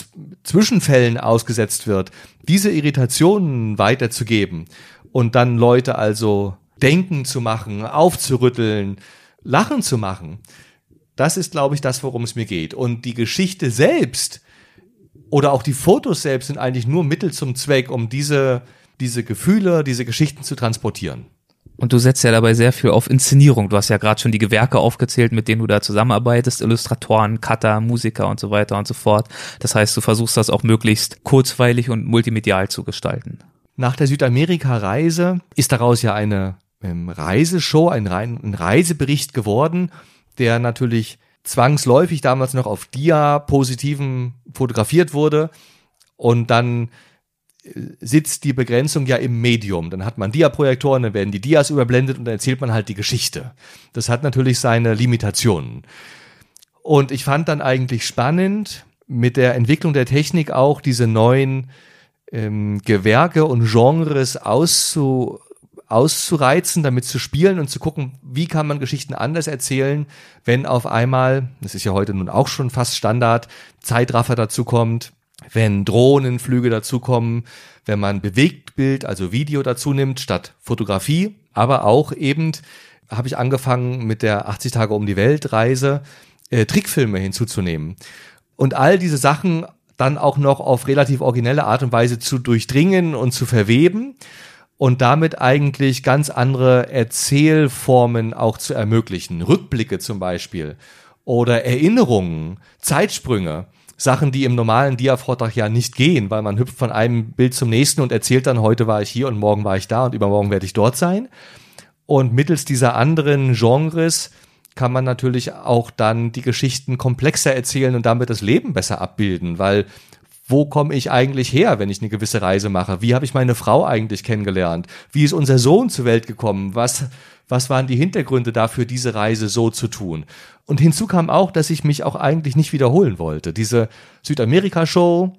Zwischenfällen ausgesetzt wird, diese Irritationen weiterzugeben und dann Leute also denken zu machen, aufzurütteln, lachen zu machen, das ist, glaube ich, das, worum es mir geht. Und die Geschichte selbst oder auch die Fotos selbst sind eigentlich nur Mittel zum Zweck, um diese, diese Gefühle, diese Geschichten zu transportieren. Und du setzt ja dabei sehr viel auf Inszenierung. Du hast ja gerade schon die Gewerke aufgezählt, mit denen du da zusammenarbeitest, Illustratoren, Cutter, Musiker und so weiter und so fort. Das heißt, du versuchst das auch möglichst kurzweilig und multimedial zu gestalten. Nach der Südamerika-Reise ist daraus ja eine ähm, Reiseshow, ein, ein Reisebericht geworden, der natürlich zwangsläufig damals noch auf Dia-Positiven fotografiert wurde und dann sitzt die Begrenzung ja im Medium. Dann hat man Diaprojektoren, dann werden die Dias überblendet und dann erzählt man halt die Geschichte. Das hat natürlich seine Limitationen. Und ich fand dann eigentlich spannend mit der Entwicklung der Technik auch diese neuen ähm, Gewerke und Genres auszu, auszureizen, damit zu spielen und zu gucken, wie kann man Geschichten anders erzählen, wenn auf einmal, das ist ja heute nun auch schon fast Standard, Zeitraffer dazu kommt, wenn Drohnenflüge dazukommen, wenn man Bewegtbild, also Video dazu nimmt statt Fotografie, aber auch eben habe ich angefangen mit der 80 Tage um die Welt Reise äh, Trickfilme hinzuzunehmen. Und all diese Sachen dann auch noch auf relativ originelle Art und Weise zu durchdringen und zu verweben und damit eigentlich ganz andere Erzählformen auch zu ermöglichen. Rückblicke zum Beispiel oder Erinnerungen, Zeitsprünge Sachen, die im normalen Dia-Vortrag ja nicht gehen, weil man hüpft von einem Bild zum nächsten und erzählt dann, heute war ich hier und morgen war ich da und übermorgen werde ich dort sein. Und mittels dieser anderen Genres kann man natürlich auch dann die Geschichten komplexer erzählen und damit das Leben besser abbilden, weil wo komme ich eigentlich her, wenn ich eine gewisse Reise mache? Wie habe ich meine Frau eigentlich kennengelernt? Wie ist unser Sohn zur Welt gekommen? Was, was waren die Hintergründe dafür, diese Reise so zu tun? Und hinzu kam auch, dass ich mich auch eigentlich nicht wiederholen wollte. Diese Südamerika-Show,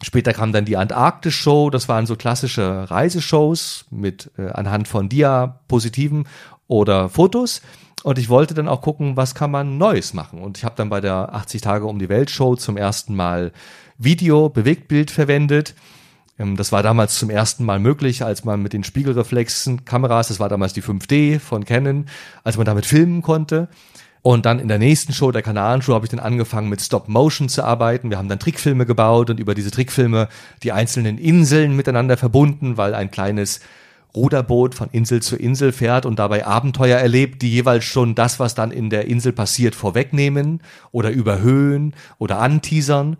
Später kam dann die Antarktis-Show, das waren so klassische Reiseshows mit äh, anhand von Diapositiven oder Fotos. Und ich wollte dann auch gucken, was kann man Neues machen. Und ich habe dann bei der 80 Tage um die Welt Show zum ersten Mal Video, Bewegtbild verwendet. Ähm, das war damals zum ersten Mal möglich, als man mit den Spiegelreflexen Kameras, das war damals die 5D von Canon, als man damit filmen konnte. Und dann in der nächsten Show, der Kanalenshow, habe ich dann angefangen mit Stop Motion zu arbeiten. Wir haben dann Trickfilme gebaut und über diese Trickfilme die einzelnen Inseln miteinander verbunden, weil ein kleines Ruderboot von Insel zu Insel fährt und dabei Abenteuer erlebt, die jeweils schon das, was dann in der Insel passiert, vorwegnehmen oder überhöhen oder anteasern.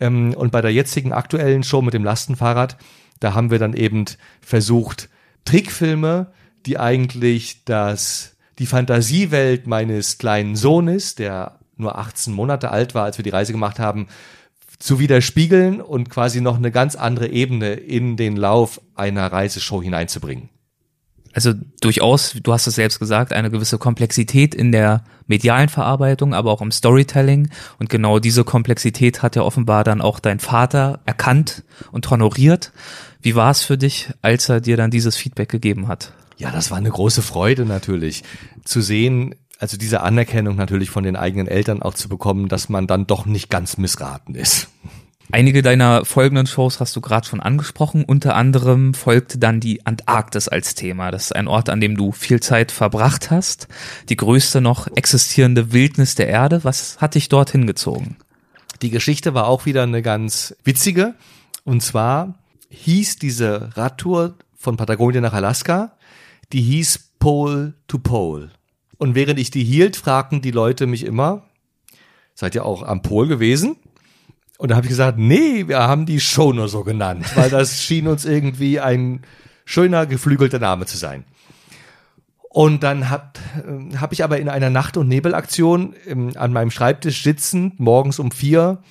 Ähm, und bei der jetzigen aktuellen Show mit dem Lastenfahrrad, da haben wir dann eben versucht, Trickfilme, die eigentlich das, die Fantasiewelt meines kleinen Sohnes, der nur 18 Monate alt war, als wir die Reise gemacht haben, zu widerspiegeln und quasi noch eine ganz andere Ebene in den Lauf einer Reiseshow hineinzubringen also durchaus, du hast es selbst gesagt, eine gewisse Komplexität in der medialen Verarbeitung, aber auch im Storytelling. Und genau diese Komplexität hat ja offenbar dann auch dein Vater erkannt und honoriert. Wie war es für dich, als er dir dann dieses Feedback gegeben hat? Ja, das war eine große Freude natürlich, zu sehen, also diese Anerkennung natürlich von den eigenen Eltern auch zu bekommen, dass man dann doch nicht ganz missraten ist. Einige deiner folgenden Shows hast du gerade schon angesprochen. Unter anderem folgte dann die Antarktis als Thema. Das ist ein Ort, an dem du viel Zeit verbracht hast. Die größte noch existierende Wildnis der Erde. Was hat dich dorthin gezogen? Die Geschichte war auch wieder eine ganz witzige. Und zwar hieß diese Radtour von Patagonien nach Alaska, die hieß Pole to Pole. Und während ich die hielt, fragten die Leute mich immer, seid ihr auch am Pol gewesen? Und da habe ich gesagt, nee, wir haben die Show nur so genannt, weil das [laughs] schien uns irgendwie ein schöner, geflügelter Name zu sein. Und dann habe äh, hab ich aber in einer Nacht- und Nebelaktion ähm, an meinem Schreibtisch sitzend, morgens um vier,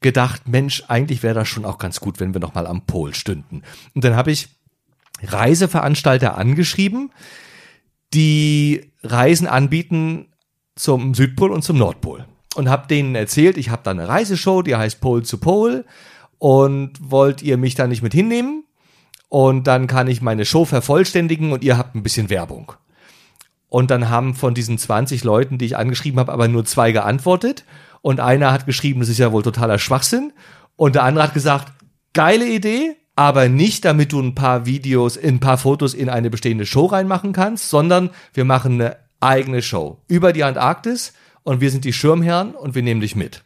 gedacht, Mensch, eigentlich wäre das schon auch ganz gut, wenn wir noch mal am Pol stünden. Und dann habe ich Reiseveranstalter angeschrieben, die Reisen anbieten zum Südpol und zum Nordpol und habe denen erzählt, ich habe da eine Reiseshow, die heißt Pole to Pole und wollt ihr mich da nicht mit hinnehmen? Und dann kann ich meine Show vervollständigen und ihr habt ein bisschen Werbung. Und dann haben von diesen 20 Leuten, die ich angeschrieben habe, aber nur zwei geantwortet. Und einer hat geschrieben, das ist ja wohl totaler Schwachsinn. Und der andere hat gesagt, geile Idee, aber nicht, damit du ein paar Videos, ein paar Fotos in eine bestehende Show reinmachen kannst, sondern wir machen eine eigene Show über die Antarktis und wir sind die Schirmherren und wir nehmen dich mit.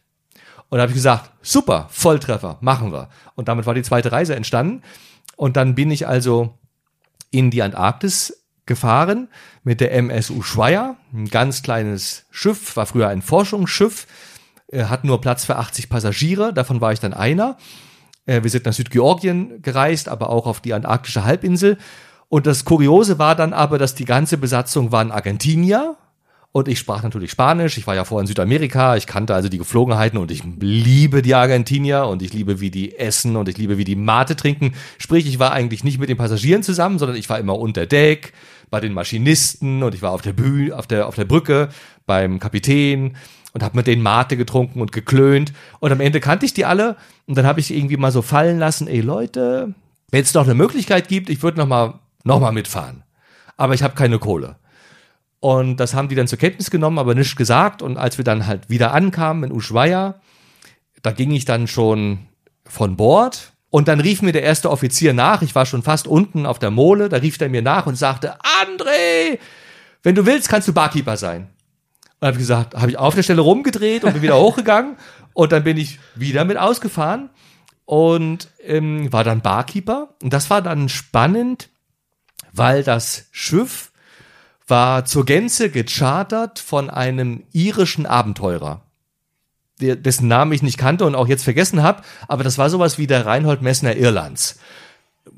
Und da habe ich gesagt, super, Volltreffer, machen wir. Und damit war die zweite Reise entstanden. Und dann bin ich also in die Antarktis gefahren mit der MSU Schweier, ein ganz kleines Schiff, war früher ein Forschungsschiff, hat nur Platz für 80 Passagiere, davon war ich dann einer. Äh, wir sind nach Südgeorgien gereist, aber auch auf die antarktische Halbinsel. Und das Kuriose war dann aber, dass die ganze Besatzung waren Argentinier, und ich sprach natürlich Spanisch. Ich war ja vorher in Südamerika. Ich kannte also die Geflogenheiten und ich liebe die Argentinier und ich liebe, wie die essen und ich liebe, wie die Mate trinken. Sprich, ich war eigentlich nicht mit den Passagieren zusammen, sondern ich war immer unter Deck bei den Maschinisten und ich war auf der Bühne, auf der, auf der Brücke beim Kapitän und habe mit denen Mate getrunken und geklönt. Und am Ende kannte ich die alle und dann habe ich irgendwie mal so fallen lassen, ey Leute, wenn es noch eine Möglichkeit gibt, ich würde noch mal, noch mal mitfahren. Aber ich habe keine Kohle. Und das haben die dann zur Kenntnis genommen, aber nichts gesagt. Und als wir dann halt wieder ankamen in Ushuaia, da ging ich dann schon von Bord. Und dann rief mir der erste Offizier nach. Ich war schon fast unten auf der Mole. Da rief er mir nach und sagte, André, wenn du willst, kannst du Barkeeper sein. Und habe ich gesagt, habe ich auf der Stelle rumgedreht und bin wieder [laughs] hochgegangen. Und dann bin ich wieder mit ausgefahren und ähm, war dann Barkeeper. Und das war dann spannend, weil das Schiff war zur Gänze gechartert von einem irischen Abenteurer. der, dessen Namen ich nicht kannte und auch jetzt vergessen habe, aber das war sowas wie der Reinhold Messner Irlands.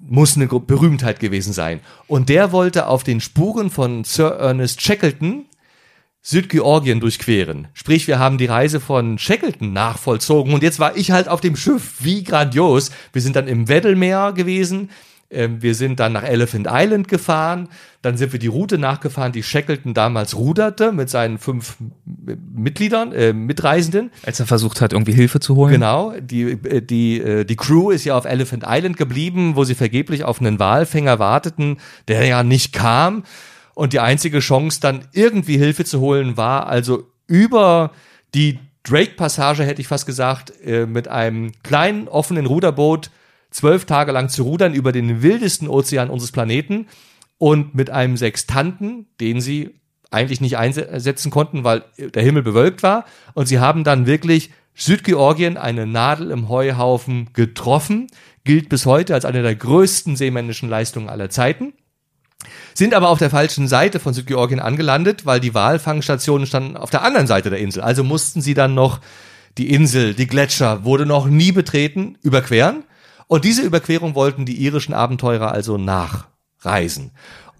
Muss eine Berühmtheit gewesen sein. Und der wollte auf den Spuren von Sir Ernest Shackleton Südgeorgien durchqueren. Sprich, wir haben die Reise von Shackleton nachvollzogen und jetzt war ich halt auf dem Schiff. Wie grandios. Wir sind dann im Weddellmeer gewesen. Ähm, wir sind dann nach Elephant Island gefahren. Dann sind wir die Route nachgefahren, die Shackleton damals ruderte mit seinen fünf Mitgliedern, äh, Mitreisenden. Als er versucht hat, irgendwie Hilfe zu holen. Genau. Die, äh, die, äh, die Crew ist ja auf Elephant Island geblieben, wo sie vergeblich auf einen Walfänger warteten, der ja nicht kam. Und die einzige Chance, dann irgendwie Hilfe zu holen, war also über die Drake-Passage, hätte ich fast gesagt, äh, mit einem kleinen offenen Ruderboot zwölf Tage lang zu rudern über den wildesten Ozean unseres Planeten und mit einem Sextanten, den sie eigentlich nicht einsetzen konnten, weil der Himmel bewölkt war. Und sie haben dann wirklich Südgeorgien, eine Nadel im Heuhaufen, getroffen, gilt bis heute als eine der größten seemännischen Leistungen aller Zeiten sind aber auf der falschen Seite von Südgeorgien angelandet, weil die Walfangstationen standen auf der anderen Seite der Insel. Also mussten sie dann noch die Insel, die Gletscher, wurde noch nie betreten, überqueren. Und diese Überquerung wollten die irischen Abenteurer also nachreisen.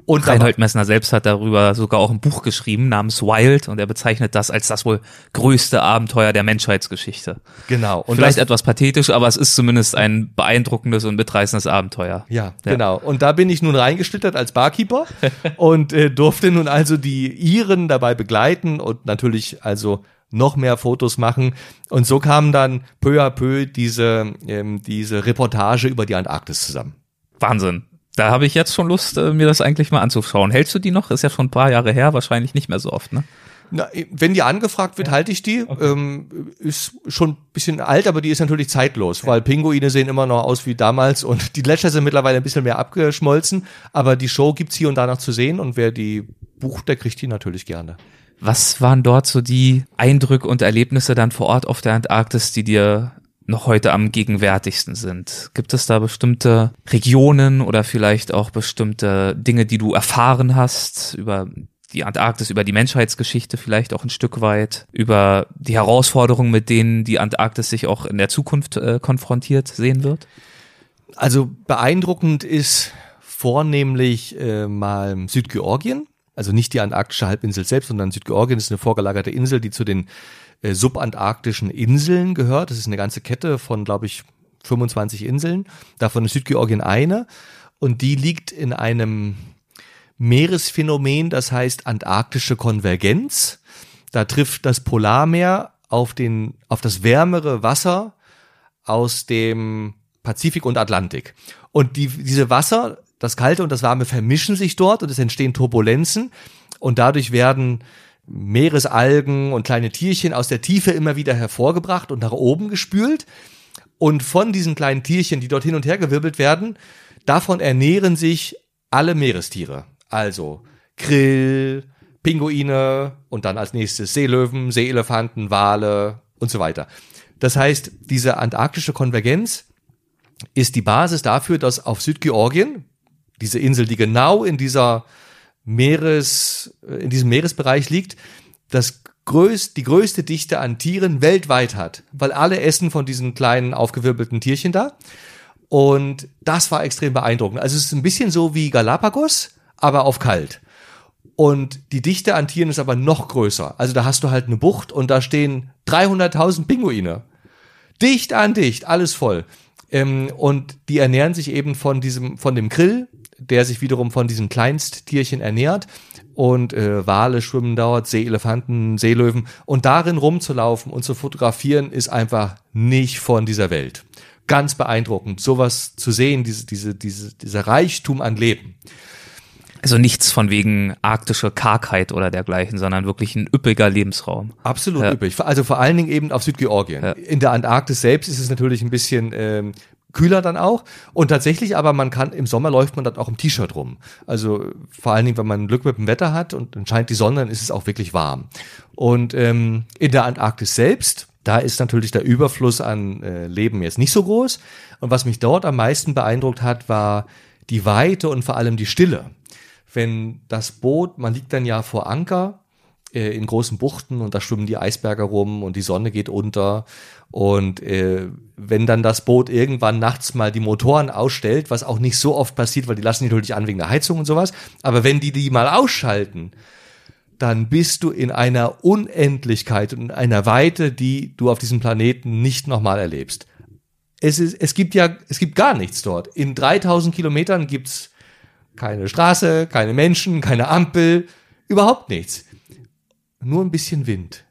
Und Reinhold Messner selbst hat darüber sogar auch ein Buch geschrieben namens Wild und er bezeichnet das als das wohl größte Abenteuer der Menschheitsgeschichte. Genau. Und Vielleicht etwas pathetisch, aber es ist zumindest ein beeindruckendes und mitreißendes Abenteuer. Ja, ja. genau. Und da bin ich nun reingeschlittert als Barkeeper [laughs] und äh, durfte nun also die Iren dabei begleiten und natürlich also noch mehr Fotos machen. Und so kam dann peu à peu diese, ähm, diese Reportage über die Antarktis zusammen. Wahnsinn. Da habe ich jetzt schon Lust, äh, mir das eigentlich mal anzuschauen. Hältst du die noch? Ist ja schon ein paar Jahre her, wahrscheinlich nicht mehr so oft, ne? Na, wenn die angefragt wird, ja. halte ich die. Okay. Ähm, ist schon ein bisschen alt, aber die ist natürlich zeitlos, ja. weil Pinguine sehen immer noch aus wie damals und [laughs] die Gletscher sind mittlerweile ein bisschen mehr abgeschmolzen, aber die Show gibt's hier und da noch zu sehen und wer die bucht, der kriegt die natürlich gerne. Was waren dort so die Eindrücke und Erlebnisse dann vor Ort auf der Antarktis, die dir noch heute am gegenwärtigsten sind? Gibt es da bestimmte Regionen oder vielleicht auch bestimmte Dinge, die du erfahren hast über die Antarktis, über die Menschheitsgeschichte vielleicht auch ein Stück weit, über die Herausforderungen, mit denen die Antarktis sich auch in der Zukunft äh, konfrontiert sehen wird? Also beeindruckend ist vornehmlich äh, mal Südgeorgien, also nicht die antarktische Halbinsel selbst, sondern Südgeorgien ist eine vorgelagerte Insel, die zu den äh, subantarktischen Inseln gehört. Das ist eine ganze Kette von, glaube ich, 25 Inseln. Davon ist Südgeorgien eine. Und die liegt in einem Meeresphänomen, das heißt antarktische Konvergenz. Da trifft das Polarmeer auf den, auf das wärmere Wasser aus dem Pazifik und Atlantik. Und die, diese Wasser, das kalte und das warme vermischen sich dort und es entstehen Turbulenzen und dadurch werden Meeresalgen und kleine Tierchen aus der Tiefe immer wieder hervorgebracht und nach oben gespült. Und von diesen kleinen Tierchen, die dort hin und her gewirbelt werden, davon ernähren sich alle Meerestiere. Also Krill, Pinguine und dann als nächstes Seelöwen, Seeelefanten, Wale und so weiter. Das heißt, diese antarktische Konvergenz ist die Basis dafür, dass auf Südgeorgien, diese Insel, die genau in dieser Meeres, in diesem Meeresbereich liegt, das größt, die größte Dichte an Tieren weltweit hat, weil alle essen von diesen kleinen aufgewirbelten Tierchen da. Und das war extrem beeindruckend. Also es ist ein bisschen so wie Galapagos, aber auf kalt. Und die Dichte an Tieren ist aber noch größer. Also da hast du halt eine Bucht und da stehen 300.000 Pinguine. Dicht an dicht, alles voll. Ähm, und die ernähren sich eben von diesem, von dem Grill, der sich wiederum von diesen Kleinsttierchen ernährt. Und äh, Wale schwimmen dort, Seeelefanten, Seelöwen. Und darin rumzulaufen und zu fotografieren, ist einfach nicht von dieser Welt. Ganz beeindruckend, sowas zu sehen, diese, diese, diese, dieser Reichtum an Leben. Also nichts von wegen arktische Kargheit oder dergleichen, sondern wirklich ein üppiger Lebensraum. Absolut ja. üppig. Also vor allen Dingen eben auf Südgeorgien. Ja. In der Antarktis selbst ist es natürlich ein bisschen ähm, kühler dann auch. Und tatsächlich aber, man kann, im Sommer läuft man dann auch im T-Shirt rum. Also vor allen Dingen, wenn man Glück mit dem Wetter hat und dann scheint die Sonne, dann ist es auch wirklich warm. Und ähm, in der Antarktis selbst, da ist natürlich der Überfluss an äh, Leben jetzt nicht so groß. Und was mich dort am meisten beeindruckt hat, war die Weite und vor allem die Stille. Wenn das Boot, man liegt dann ja vor Anker äh, in großen Buchten und da schwimmen die Eisberge rum und die Sonne geht unter. Und äh, wenn dann das Boot irgendwann nachts mal die Motoren ausstellt, was auch nicht so oft passiert, weil die lassen die natürlich an wegen der Heizung und sowas, aber wenn die die mal ausschalten, dann bist du in einer Unendlichkeit und in einer Weite, die du auf diesem Planeten nicht nochmal erlebst. Es, ist, es gibt ja, es gibt gar nichts dort. In 3000 Kilometern gibt's keine Straße, keine Menschen, keine Ampel, überhaupt nichts. Nur ein bisschen Wind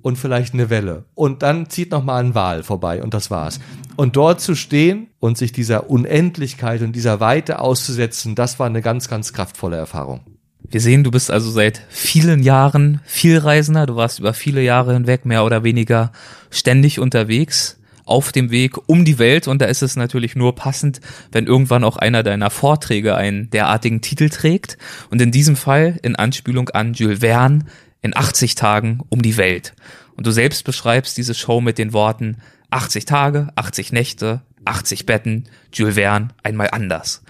und vielleicht eine Welle. Und dann zieht noch mal ein Wal vorbei und das war's. Und dort zu stehen und sich dieser Unendlichkeit und dieser Weite auszusetzen, das war eine ganz, ganz kraftvolle Erfahrung. Wir sehen, du bist also seit vielen Jahren Vielreisender. Du warst über viele Jahre hinweg mehr oder weniger ständig unterwegs auf dem Weg um die Welt und da ist es natürlich nur passend, wenn irgendwann auch einer deiner Vorträge einen derartigen Titel trägt und in diesem Fall in Anspielung an Jules Verne in 80 Tagen um die Welt. Und du selbst beschreibst diese Show mit den Worten 80 Tage, 80 Nächte, 80 Betten, Jules Verne, einmal anders.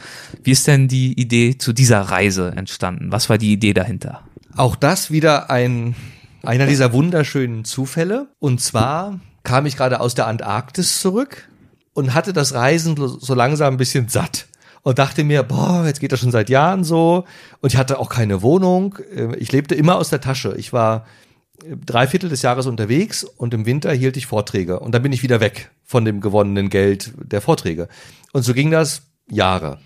Wie ist denn die Idee zu dieser Reise entstanden? Was war die Idee dahinter? Auch das wieder ein, einer dieser wunderschönen Zufälle. Und zwar kam ich gerade aus der Antarktis zurück und hatte das Reisen so langsam ein bisschen satt und dachte mir, boah, jetzt geht das schon seit Jahren so und ich hatte auch keine Wohnung. Äh, ich lebte immer aus der Tasche. Ich war drei Viertel des Jahres unterwegs und im Winter hielt ich Vorträge und dann bin ich wieder weg von dem gewonnenen Geld der Vorträge. Und so ging das Jahre.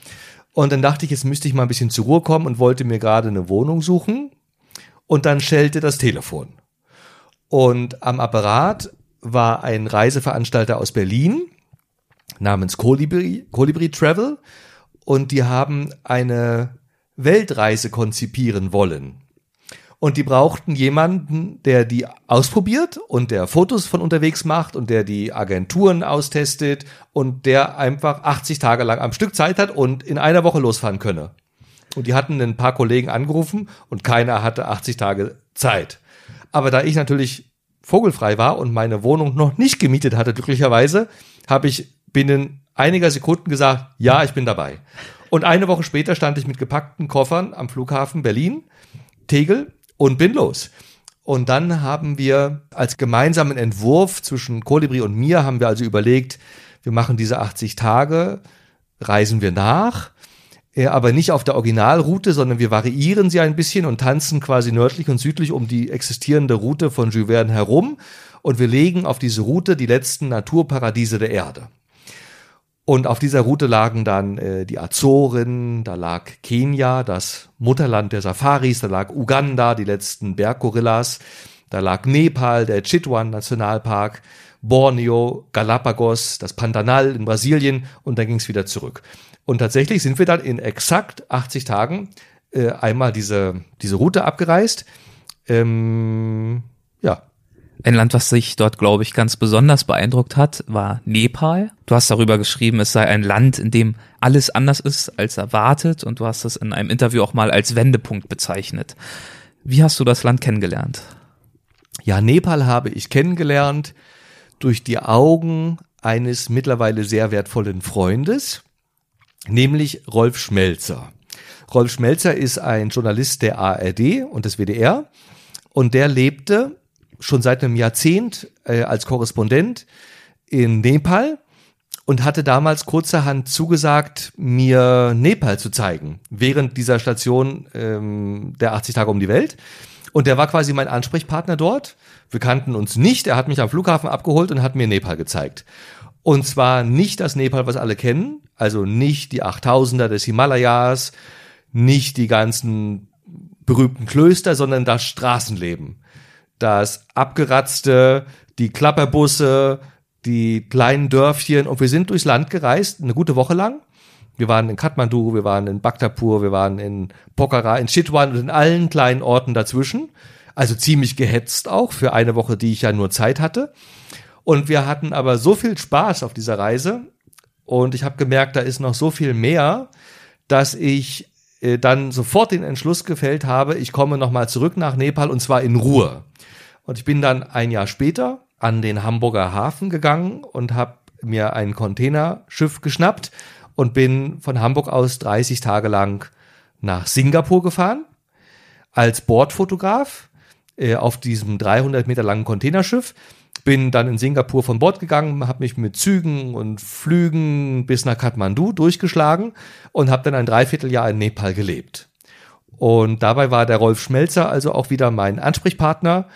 Und dann dachte ich, jetzt müsste ich mal ein bisschen zur Ruhe kommen und wollte mir gerade eine Wohnung suchen. Und dann schellte das Telefon. Und am Apparat war ein Reiseveranstalter aus Berlin namens Colibri, Colibri Travel und die haben eine Weltreise konzipieren wollen. Und die brauchten jemanden, der die ausprobiert und der Fotos von unterwegs macht und der die Agenturen austestet und der einfach 80 Tage lang am Stück Zeit hat und in einer Woche losfahren könne. Und die hatten ein paar Kollegen angerufen und keiner hatte 80 Tage Zeit. Aber da ich natürlich vogelfrei war und meine Wohnung noch nicht gemietet hatte, glücklicherweise, habe ich binnen einiger Sekunden gesagt, ja, ich bin dabei. Und eine Woche später stand ich mit gepackten Koffern am Flughafen Berlin, Tegel und bin los. Und dann haben wir als gemeinsamen Entwurf zwischen Kolibri und mir haben wir also überlegt, wir machen diese 80 Tage, reisen wir nach, äh, aber nicht auf der Originalroute, sondern wir variieren sie ein bisschen und tanzen quasi nördlich und südlich um die existierende Route von Jules Verne herum und wir legen auf diese Route die letzten Naturparadiese der Erde. Und auf dieser Route lagen dann äh, die Azoren, da lag Kenia, das Mutterland der Safaris, da lag Uganda, die letzten Berggorillas, da lag Nepal, der Chitwan Nationalpark, Borneo, Galapagos, das Pantanal in Brasilien und dann ging es wieder zurück. Und tatsächlich sind wir dann in exakt 80 Tagen äh, einmal diese, diese Route abgereist. Ähm, ja, ein Land, was sich dort, glaube ich, ganz besonders beeindruckt hat, war Nepal. Du hast darüber geschrieben, es sei ein Land, in dem alles anders ist als erwartet und du hast es in einem Interview auch mal als Wendepunkt bezeichnet. Wie hast du das Land kennengelernt? Ja, Nepal habe ich kennengelernt durch die Augen eines mittlerweile sehr wertvollen Freundes, nämlich Rolf Schmelzer. Rolf Schmelzer ist ein Journalist der ARD und des WDR und der lebte schon seit einem Jahrzehnt äh, als Korrespondent in Nepal und hatte damals kurzerhand zugesagt, mir Nepal zu zeigen, während dieser Station ähm, der 80 Tage um die Welt. Und der war quasi mein Ansprechpartner dort. Wir kannten uns nicht. Er hat mich am Flughafen abgeholt und hat mir Nepal gezeigt. Und zwar nicht das Nepal, was alle kennen, also nicht die 8000er des Himalayas, nicht die ganzen berühmten Klöster, sondern das Straßenleben das Abgeratzte, die Klapperbusse, die kleinen Dörfchen und wir sind durchs Land gereist, eine gute Woche lang. Wir waren in Kathmandu, wir waren in Bhaktapur, wir waren in Pokhara, in Chitwan und in allen kleinen Orten dazwischen. Also ziemlich gehetzt auch für eine Woche, die ich ja nur Zeit hatte. Und wir hatten aber so viel Spaß auf dieser Reise und ich habe gemerkt, da ist noch so viel mehr, dass ich äh, dann sofort den Entschluss gefällt habe, ich komme nochmal zurück nach Nepal und zwar in Ruhe. Und ich bin dann ein Jahr später an den Hamburger Hafen gegangen und habe mir ein Containerschiff geschnappt und bin von Hamburg aus 30 Tage lang nach Singapur gefahren als Bordfotograf. äh, auf diesem 300 Meter langen Containerschiff. Bin dann in Singapur von Bord gegangen, habe mich mit Zügen und Flügen bis nach Kathmandu durchgeschlagen und habe dann ein Dreivierteljahr in Nepal gelebt. Und dabei war der Rolf Schmelzer also auch wieder mein Ansprechpartner.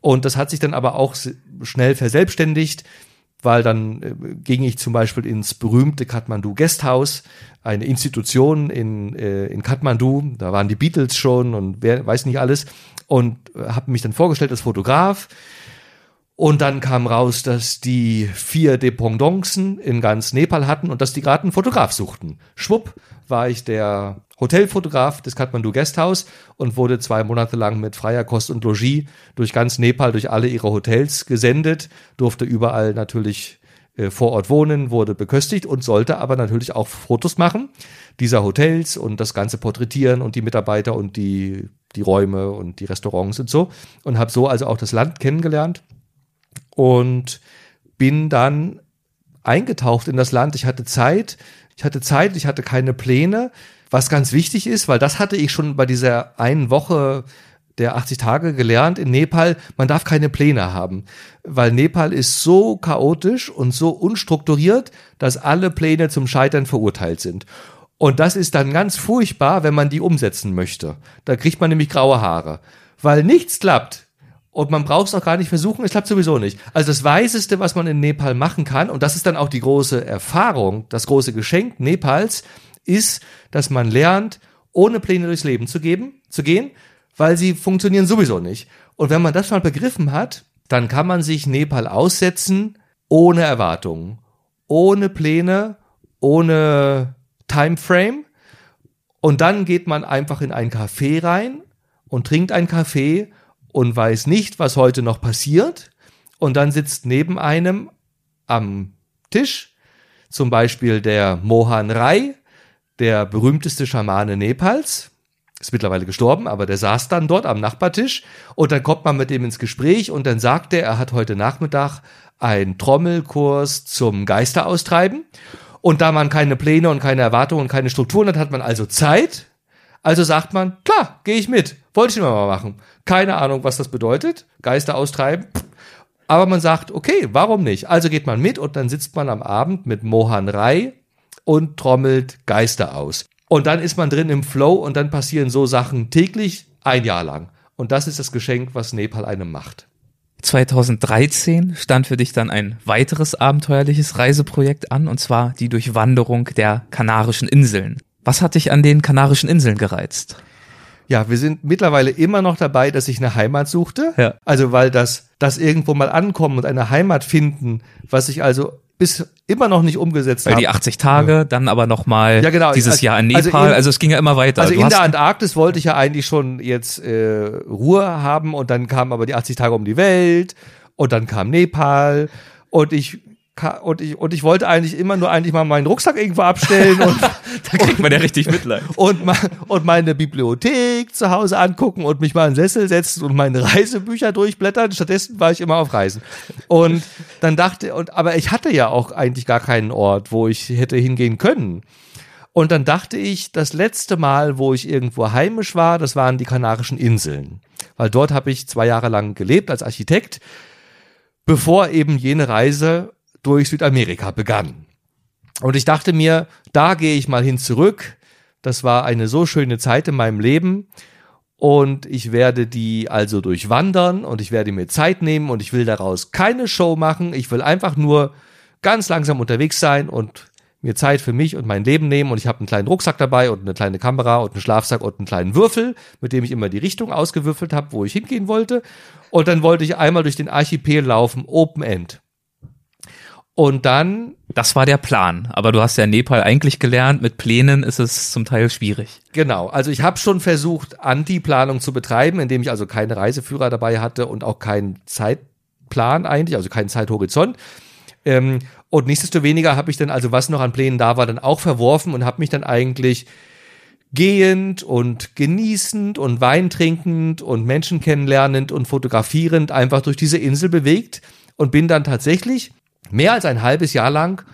Und das hat sich dann aber auch schnell verselbstständigt, weil dann äh, ging ich zum Beispiel ins berühmte Kathmandu Guesthouse, eine Institution in, äh, in Kathmandu. Da waren die Beatles schon und wer weiß nicht alles. Und äh, habe mich dann vorgestellt als Fotograf. Und dann kam raus, dass die vier Dependancen in ganz Nepal hatten und dass die gerade einen Fotograf suchten. Schwupp war ich der Hotelfotograf des Kathmandu Guesthouse und wurde zwei Monate lang mit freier Kost und Logis durch ganz Nepal, durch alle ihre Hotels gesendet, durfte überall natürlich äh, vor Ort wohnen, wurde beköstigt und sollte aber natürlich auch Fotos machen dieser Hotels und das ganze porträtieren und die Mitarbeiter und die, die Räume und die Restaurants und so. Und habe so also auch das Land kennengelernt und bin dann eingetaucht in das Land. Ich hatte Zeit, ich hatte Zeit, ich hatte keine Pläne, was ganz wichtig ist, weil das hatte ich schon bei dieser einen Woche der 80 Tage gelernt in Nepal, man darf keine Pläne haben, weil Nepal ist so chaotisch und so unstrukturiert, dass alle Pläne zum Scheitern verurteilt sind. Und das ist dann ganz furchtbar, wenn man die umsetzen möchte. Da kriegt man nämlich graue Haare, weil nichts klappt. Und man braucht es auch gar nicht versuchen, es klappt sowieso nicht. Also das Weiseste, was man in Nepal machen kann, und das ist dann auch die große Erfahrung, das große Geschenk Nepals, ist, dass man lernt, ohne Pläne durchs Leben zu geben, zu gehen, weil sie funktionieren sowieso nicht. Und wenn man das mal begriffen hat, dann kann man sich Nepal aussetzen ohne Erwartungen, ohne Pläne, ohne Timeframe. Und dann geht man einfach in ein Café rein und trinkt ein Kaffee und weiß nicht, was heute noch passiert. Und dann sitzt neben einem am Tisch zum Beispiel der Mohan Rai, der berühmteste Schamane Nepals. Ist mittlerweile gestorben, aber der saß dann dort am Nachbartisch und dann kommt man mit ihm ins Gespräch und dann sagt er, er hat heute Nachmittag einen Trommelkurs zum Geisteraustreiben. Und da man keine Pläne und keine Erwartungen und keine Strukturen hat, hat man also Zeit. Also sagt man, klar, gehe ich mit. Wollte ich immer mal machen. Keine Ahnung, was das bedeutet. Geister austreiben. Aber man sagt, okay, warum nicht? Also geht man mit und dann sitzt man am Abend mit Mohan Rai und trommelt Geister aus. Und dann ist man drin im Flow und dann passieren so Sachen täglich ein Jahr lang. Und das ist das Geschenk, was Nepal einem macht. 2013 stand für dich dann ein weiteres abenteuerliches Reiseprojekt an, und zwar die Durchwanderung der Kanarischen Inseln. Was hat dich an den Kanarischen Inseln gereizt? Ja, wir sind mittlerweile immer noch dabei, dass ich eine Heimat suchte. Ja. Also weil das, das irgendwo mal ankommen und eine Heimat finden, was ich also bis immer noch nicht umgesetzt Weil habe. die 80 Tage, ja. dann aber nochmal ja, genau. dieses also, Jahr in Nepal, also, in, also, es ging ja immer weiter. Also du in der Antarktis wollte ich ja eigentlich schon jetzt äh, Ruhe haben und dann kamen aber die 80 Tage um die Welt und dann kam Nepal und ich und ich, und ich wollte eigentlich immer nur eigentlich mal meinen Rucksack irgendwo abstellen und [laughs] [laughs] da kriegt man ja richtig Mitleid. Und, und meine Bibliothek zu Hause angucken und mich mal in den Sessel setzen und meine Reisebücher durchblättern. Stattdessen war ich immer auf Reisen. Und dann dachte, und, aber ich hatte ja auch eigentlich gar keinen Ort, wo ich hätte hingehen können. Und dann dachte ich, das letzte Mal, wo ich irgendwo heimisch war, das waren die Kanarischen Inseln. Weil dort habe ich zwei Jahre lang gelebt als Architekt, bevor eben jene Reise durch Südamerika begann. Und ich dachte mir, da gehe ich mal hin zurück. Das war eine so schöne Zeit in meinem Leben. Und ich werde die also durchwandern und ich werde mir Zeit nehmen und ich will daraus keine Show machen. Ich will einfach nur ganz langsam unterwegs sein und mir Zeit für mich und mein Leben nehmen und ich habe einen kleinen Rucksack dabei und eine kleine Kamera und einen Schlafsack und einen kleinen Würfel, mit dem ich immer die Richtung ausgewürfelt habe, wo ich hingehen wollte. Und dann wollte ich einmal durch den Archipel laufen, Open End. Und dann. Das war der Plan. Aber du hast ja in Nepal eigentlich gelernt, mit Plänen ist es zum Teil schwierig. Genau. Also ich habe schon versucht, Anti-Planung zu betreiben, indem ich also keine Reiseführer dabei hatte und auch keinen Zeitplan eigentlich, also keinen Zeithorizont. Ähm, und nichtsdestoweniger habe ich dann also, was noch an Plänen da war, dann auch verworfen und habe mich dann eigentlich gehend und genießend und Wein trinkend und Menschen kennenlernend und fotografierend einfach durch diese Insel bewegt und bin dann tatsächlich mehr als ein halbes Jahr lang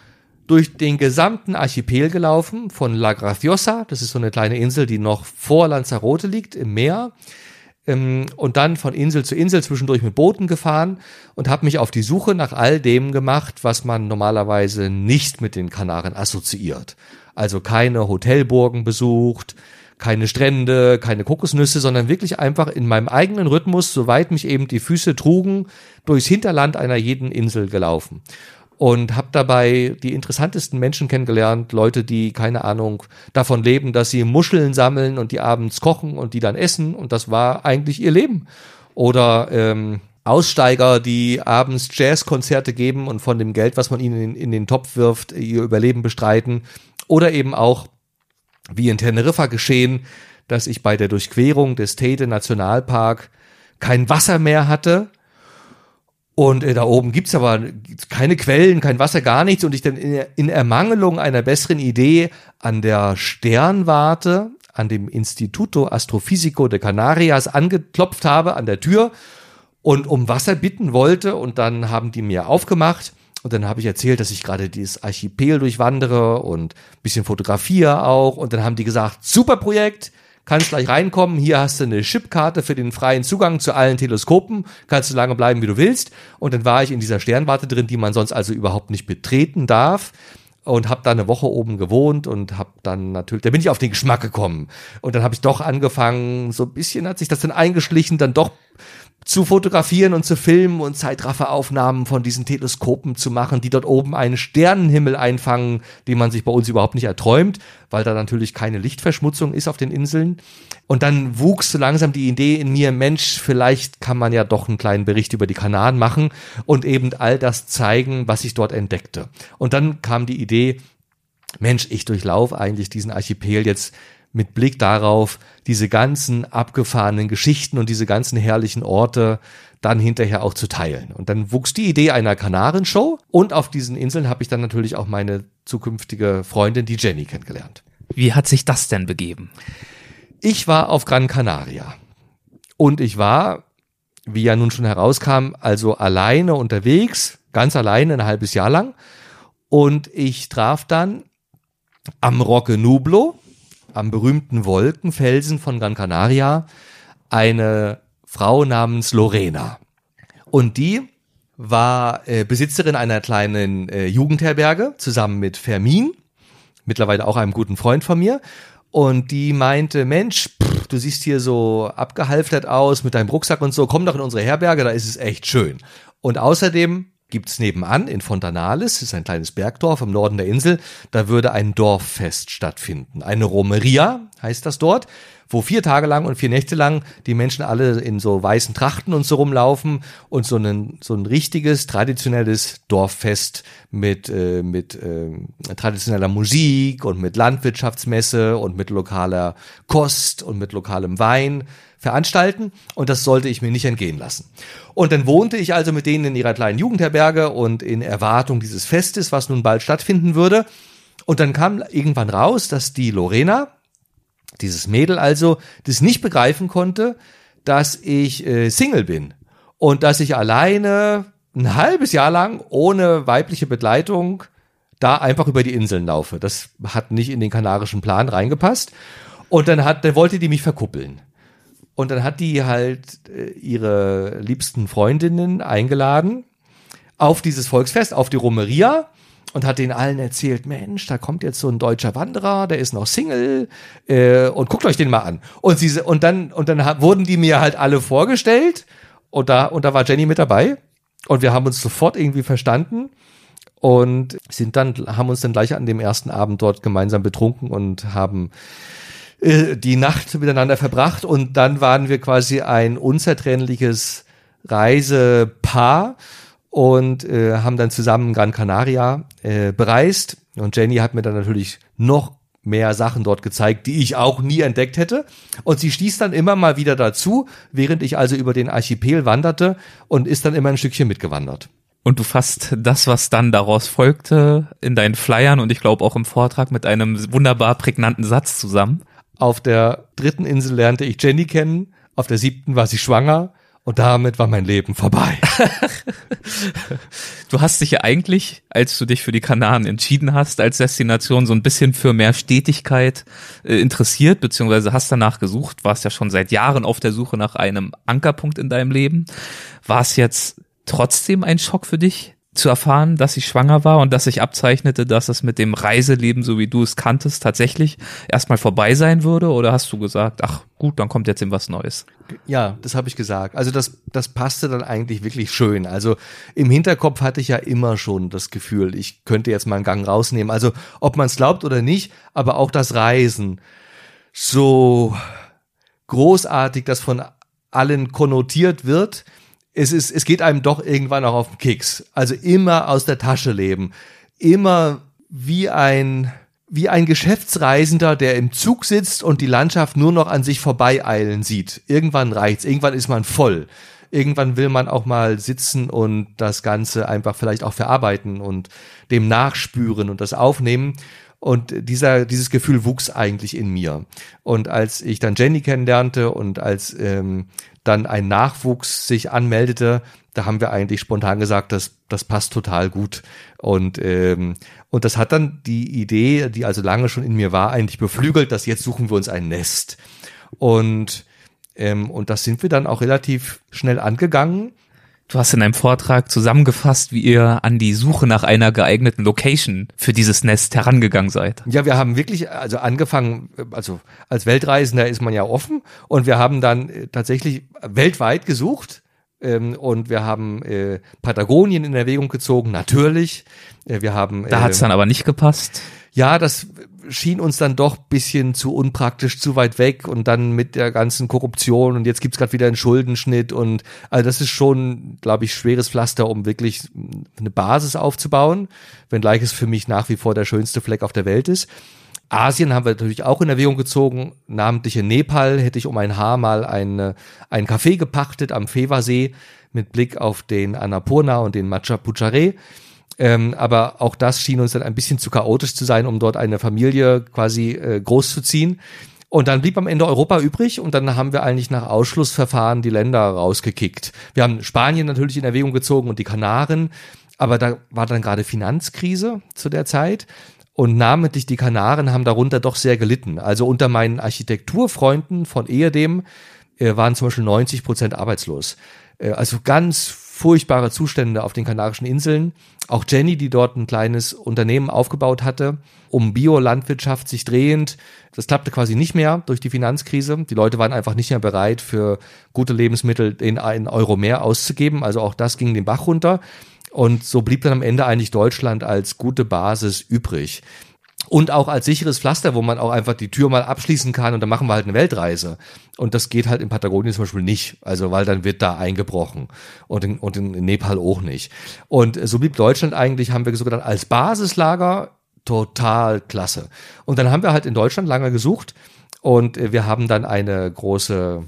durch den gesamten Archipel gelaufen, von La Graciosa, das ist so eine kleine Insel, die noch vor Lanzarote liegt, im Meer, ähm, und dann von Insel zu Insel zwischendurch mit Booten gefahren und habe mich auf die Suche nach all dem gemacht, was man normalerweise nicht mit den Kanaren assoziiert. Also keine Hotelburgen besucht, keine Strände, keine Kokosnüsse, sondern wirklich einfach in meinem eigenen Rhythmus, soweit mich eben die Füße trugen, durchs Hinterland einer jeden Insel gelaufen und habe dabei die interessantesten Menschen kennengelernt, Leute, die keine Ahnung davon leben, dass sie Muscheln sammeln und die abends kochen und die dann essen und das war eigentlich ihr Leben. Oder ähm, Aussteiger, die abends Jazzkonzerte geben und von dem Geld, was man ihnen in, in den Topf wirft, ihr Überleben bestreiten. Oder eben auch, wie in Teneriffa geschehen, dass ich bei der Durchquerung des Teide Nationalpark kein Wasser mehr hatte und äh, da oben gibt's aber keine Quellen, kein Wasser, gar nichts. Und ich dann in, in Ermangelung einer besseren Idee an der Sternwarte, an dem Instituto Astrofisico de Canarias angeklopft habe, an der Tür und um Wasser bitten wollte. Und dann haben die mir aufgemacht. Und dann habe ich erzählt, dass ich gerade dieses Archipel durchwandere und bisschen fotografiere auch. Und dann haben die gesagt, super Projekt, kannst gleich reinkommen. Hier hast du eine Chipkarte für den freien Zugang zu allen Teleskopen. Kannst du lange bleiben, wie du willst. Und dann war ich in dieser Sternwarte drin, die man sonst also überhaupt nicht betreten darf und habe da eine Woche oben gewohnt und habe dann natürlich, da bin ich auf den Geschmack gekommen und dann habe ich doch angefangen, so ein bisschen hat sich das dann eingeschlichen, dann doch zu fotografieren und zu filmen und Zeitrafferaufnahmen von diesen Teleskopen zu machen, die dort oben einen Sternenhimmel einfangen, den man sich bei uns überhaupt nicht erträumt, weil da natürlich keine Lichtverschmutzung ist auf den Inseln. Und dann wuchs so langsam die Idee in mir, Mensch, vielleicht kann man ja doch einen kleinen Bericht über die Kanaren machen und eben all das zeigen, was ich dort entdeckte. Und dann kam die Idee, Mensch, ich durchlaufe eigentlich diesen Archipel jetzt mit Blick darauf, diese ganzen abgefahrenen Geschichten und diese ganzen herrlichen Orte dann hinterher auch zu teilen. Und dann wuchs die Idee einer Kanarenshow und auf diesen Inseln habe ich dann natürlich auch meine zukünftige Freundin, die Jenny, kennengelernt. Wie hat sich das denn begeben? Ich war auf Gran Canaria und ich war, wie ja nun schon herauskam, also alleine unterwegs, ganz alleine ein halbes Jahr lang und ich traf dann am Roque Nublo, am berühmten Wolkenfelsen von Gran Canaria eine Frau namens Lorena. Und die war äh, Besitzerin einer kleinen äh, Jugendherberge zusammen mit Fermin, mittlerweile auch einem guten Freund von mir. Und die meinte, Mensch, pff, du siehst hier so abgehalftert aus mit deinem Rucksack und so, komm doch in unsere Herberge, da ist es echt schön. Und außerdem gibt's nebenan in Fontanales, ist ein kleines Bergdorf im Norden der Insel, da würde ein Dorffest stattfinden. Eine Romeria heißt das dort, wo vier Tage lang und vier Nächte lang die Menschen alle in so weißen Trachten und so rumlaufen und so ein, so ein richtiges, traditionelles Dorffest mit, äh, mit äh, traditioneller Musik und mit Landwirtschaftsmesse und mit lokaler Kost und mit lokalem Wein veranstalten und das sollte ich mir nicht entgehen lassen. Und dann wohnte ich also mit denen in ihrer kleinen Jugendherberge und in Erwartung dieses Festes, was nun bald stattfinden würde. Und dann kam irgendwann raus, dass die Lorena, dieses Mädel also, das nicht begreifen konnte, dass ich äh, Single bin und dass ich alleine ein halbes Jahr lang ohne weibliche Begleitung da einfach über die Inseln laufe. Das hat nicht in den kanarischen Plan reingepasst. Und dann hat, dann wollte die mich verkuppeln. Und dann hat die halt äh, ihre liebsten Freundinnen eingeladen auf dieses Volksfest, auf die Romeria und hat denen allen erzählt, Mensch, da kommt jetzt so ein deutscher Wanderer, der ist noch Single äh, und guckt euch den mal an. Und sie und dann und dann wurden die mir halt alle vorgestellt und da und da war Jenny mit dabei und wir haben uns sofort irgendwie verstanden und sind dann haben uns dann gleich an dem ersten Abend dort gemeinsam betrunken und haben äh, die Nacht miteinander verbracht und dann waren wir quasi ein unzertrennliches Reisepaar und äh, haben dann zusammen Gran Canaria äh, bereist und Jenny hat mir dann natürlich noch mehr Sachen dort gezeigt, die ich auch nie entdeckt hätte. Und sie stieß dann immer mal wieder dazu, während ich also über den Archipel wanderte und ist dann immer ein Stückchen mitgewandert. Und du fasst das, was dann daraus folgte, in deinen Flyern und ich glaube auch im Vortrag mit einem wunderbar prägnanten Satz zusammen. Auf der dritten Insel lernte ich Jenny kennen, auf der siebten war sie schwanger Und damit war mein Leben vorbei. [laughs] du hast dich ja eigentlich, als du dich für die Kanaren entschieden hast, als Destination so ein bisschen für mehr Stetigkeit äh, interessiert, beziehungsweise hast danach gesucht, warst ja schon seit Jahren auf der Suche nach einem Ankerpunkt in deinem Leben. War es jetzt trotzdem ein Schock für dich, zu erfahren, dass ich schwanger war und dass sich abzeichnete, dass es mit dem Reiseleben, so wie du es kanntest, tatsächlich erstmal vorbei sein würde? Oder hast du gesagt, ach gut, dann kommt jetzt eben was Neues? Ja, das habe ich gesagt. Also das, das passte dann eigentlich wirklich schön. Also im Hinterkopf hatte ich ja immer schon das Gefühl, ich könnte jetzt mal einen Gang rausnehmen. Also ob man es glaubt oder nicht, aber auch das Reisen so großartig, das von allen konnotiert wird, es ist, es geht einem doch irgendwann auch auf den Keks. Also immer aus der Tasche leben. Immer wie ein, wie ein Geschäftsreisender, der im Zug sitzt und die Landschaft nur noch an sich vorbeieilen sieht. Irgendwann reicht's. Irgendwann ist man voll. Irgendwann will man auch mal sitzen und das Ganze einfach vielleicht auch verarbeiten und dem nachspüren und das aufnehmen. Und dieser, dieses Gefühl wuchs eigentlich in mir. Und als ich dann Jenny kennenlernte und als ähm, dann ein Nachwuchs sich anmeldete, da haben wir eigentlich spontan gesagt, das, das passt total gut. Und, ähm, und das hat dann die Idee, die also lange schon in mir war, eigentlich beflügelt, dass jetzt suchen wir uns ein Nest. Und, ähm, und das sind wir dann auch relativ schnell angegangen. Du hast in einem Vortrag zusammengefasst, wie ihr an die Suche nach einer geeigneten Location für dieses Nest herangegangen seid. Ja, wir haben wirklich, also angefangen, also als Weltreisender ist man ja offen und wir haben dann äh, tatsächlich weltweit gesucht ähm, und wir haben äh, Patagonien in Erwägung gezogen, natürlich. Äh, wir haben. Da äh, dann aber nicht gepasst. Ja, das schien uns dann doch bisschen zu unpraktisch, zu weit weg und dann mit der ganzen Korruption und jetzt gibt's gerade wieder einen Schuldenschnitt und also das ist schon, glaube ich, schweres Pflaster, um wirklich eine Basis aufzubauen, wenngleich es für mich nach wie vor der schönste Fleck auf der Welt ist. Asien haben wir natürlich auch in Erwägung gezogen, namentlich in Nepal hätte ich um ein Haar mal ein, ein Café gepachtet am Feva-See mit Blick auf den Annapurna und den Macha Puchare. Ähm, aber auch das schien uns dann ein bisschen zu chaotisch zu sein, um dort eine Familie quasi äh, großzuziehen. Und dann blieb am Ende Europa übrig und dann haben wir eigentlich nach Ausschlussverfahren die Länder rausgekickt. Wir haben Spanien natürlich in Erwägung gezogen und die Kanaren, aber da war dann gerade Finanzkrise zu der Zeit und namentlich die Kanaren haben darunter doch sehr gelitten. Also unter meinen Architekturfreunden von ehedem äh, waren zum Beispiel 90 Prozent arbeitslos. Äh, also ganz furchtbare Zustände auf den Kanarischen Inseln. Auch Jenny, die dort ein kleines Unternehmen aufgebaut hatte, um Biolandwirtschaft sich drehend. Das klappte quasi nicht mehr durch die Finanzkrise. Die Leute waren einfach nicht mehr bereit, für gute Lebensmittel den einen Euro mehr auszugeben. Also auch das ging den Bach runter. Und so blieb dann am Ende eigentlich Deutschland als gute Basis übrig und auch als sicheres Pflaster, wo man auch einfach die Tür mal abschließen kann und dann machen wir halt eine Weltreise. Und das geht halt in Patagonien zum Beispiel nicht, also weil dann wird da eingebrochen und in, und in Nepal auch nicht. Und so blieb Deutschland eigentlich, haben wir sogar dann als Basislager total klasse. Und dann haben wir halt in Deutschland lange gesucht und wir haben dann eine große,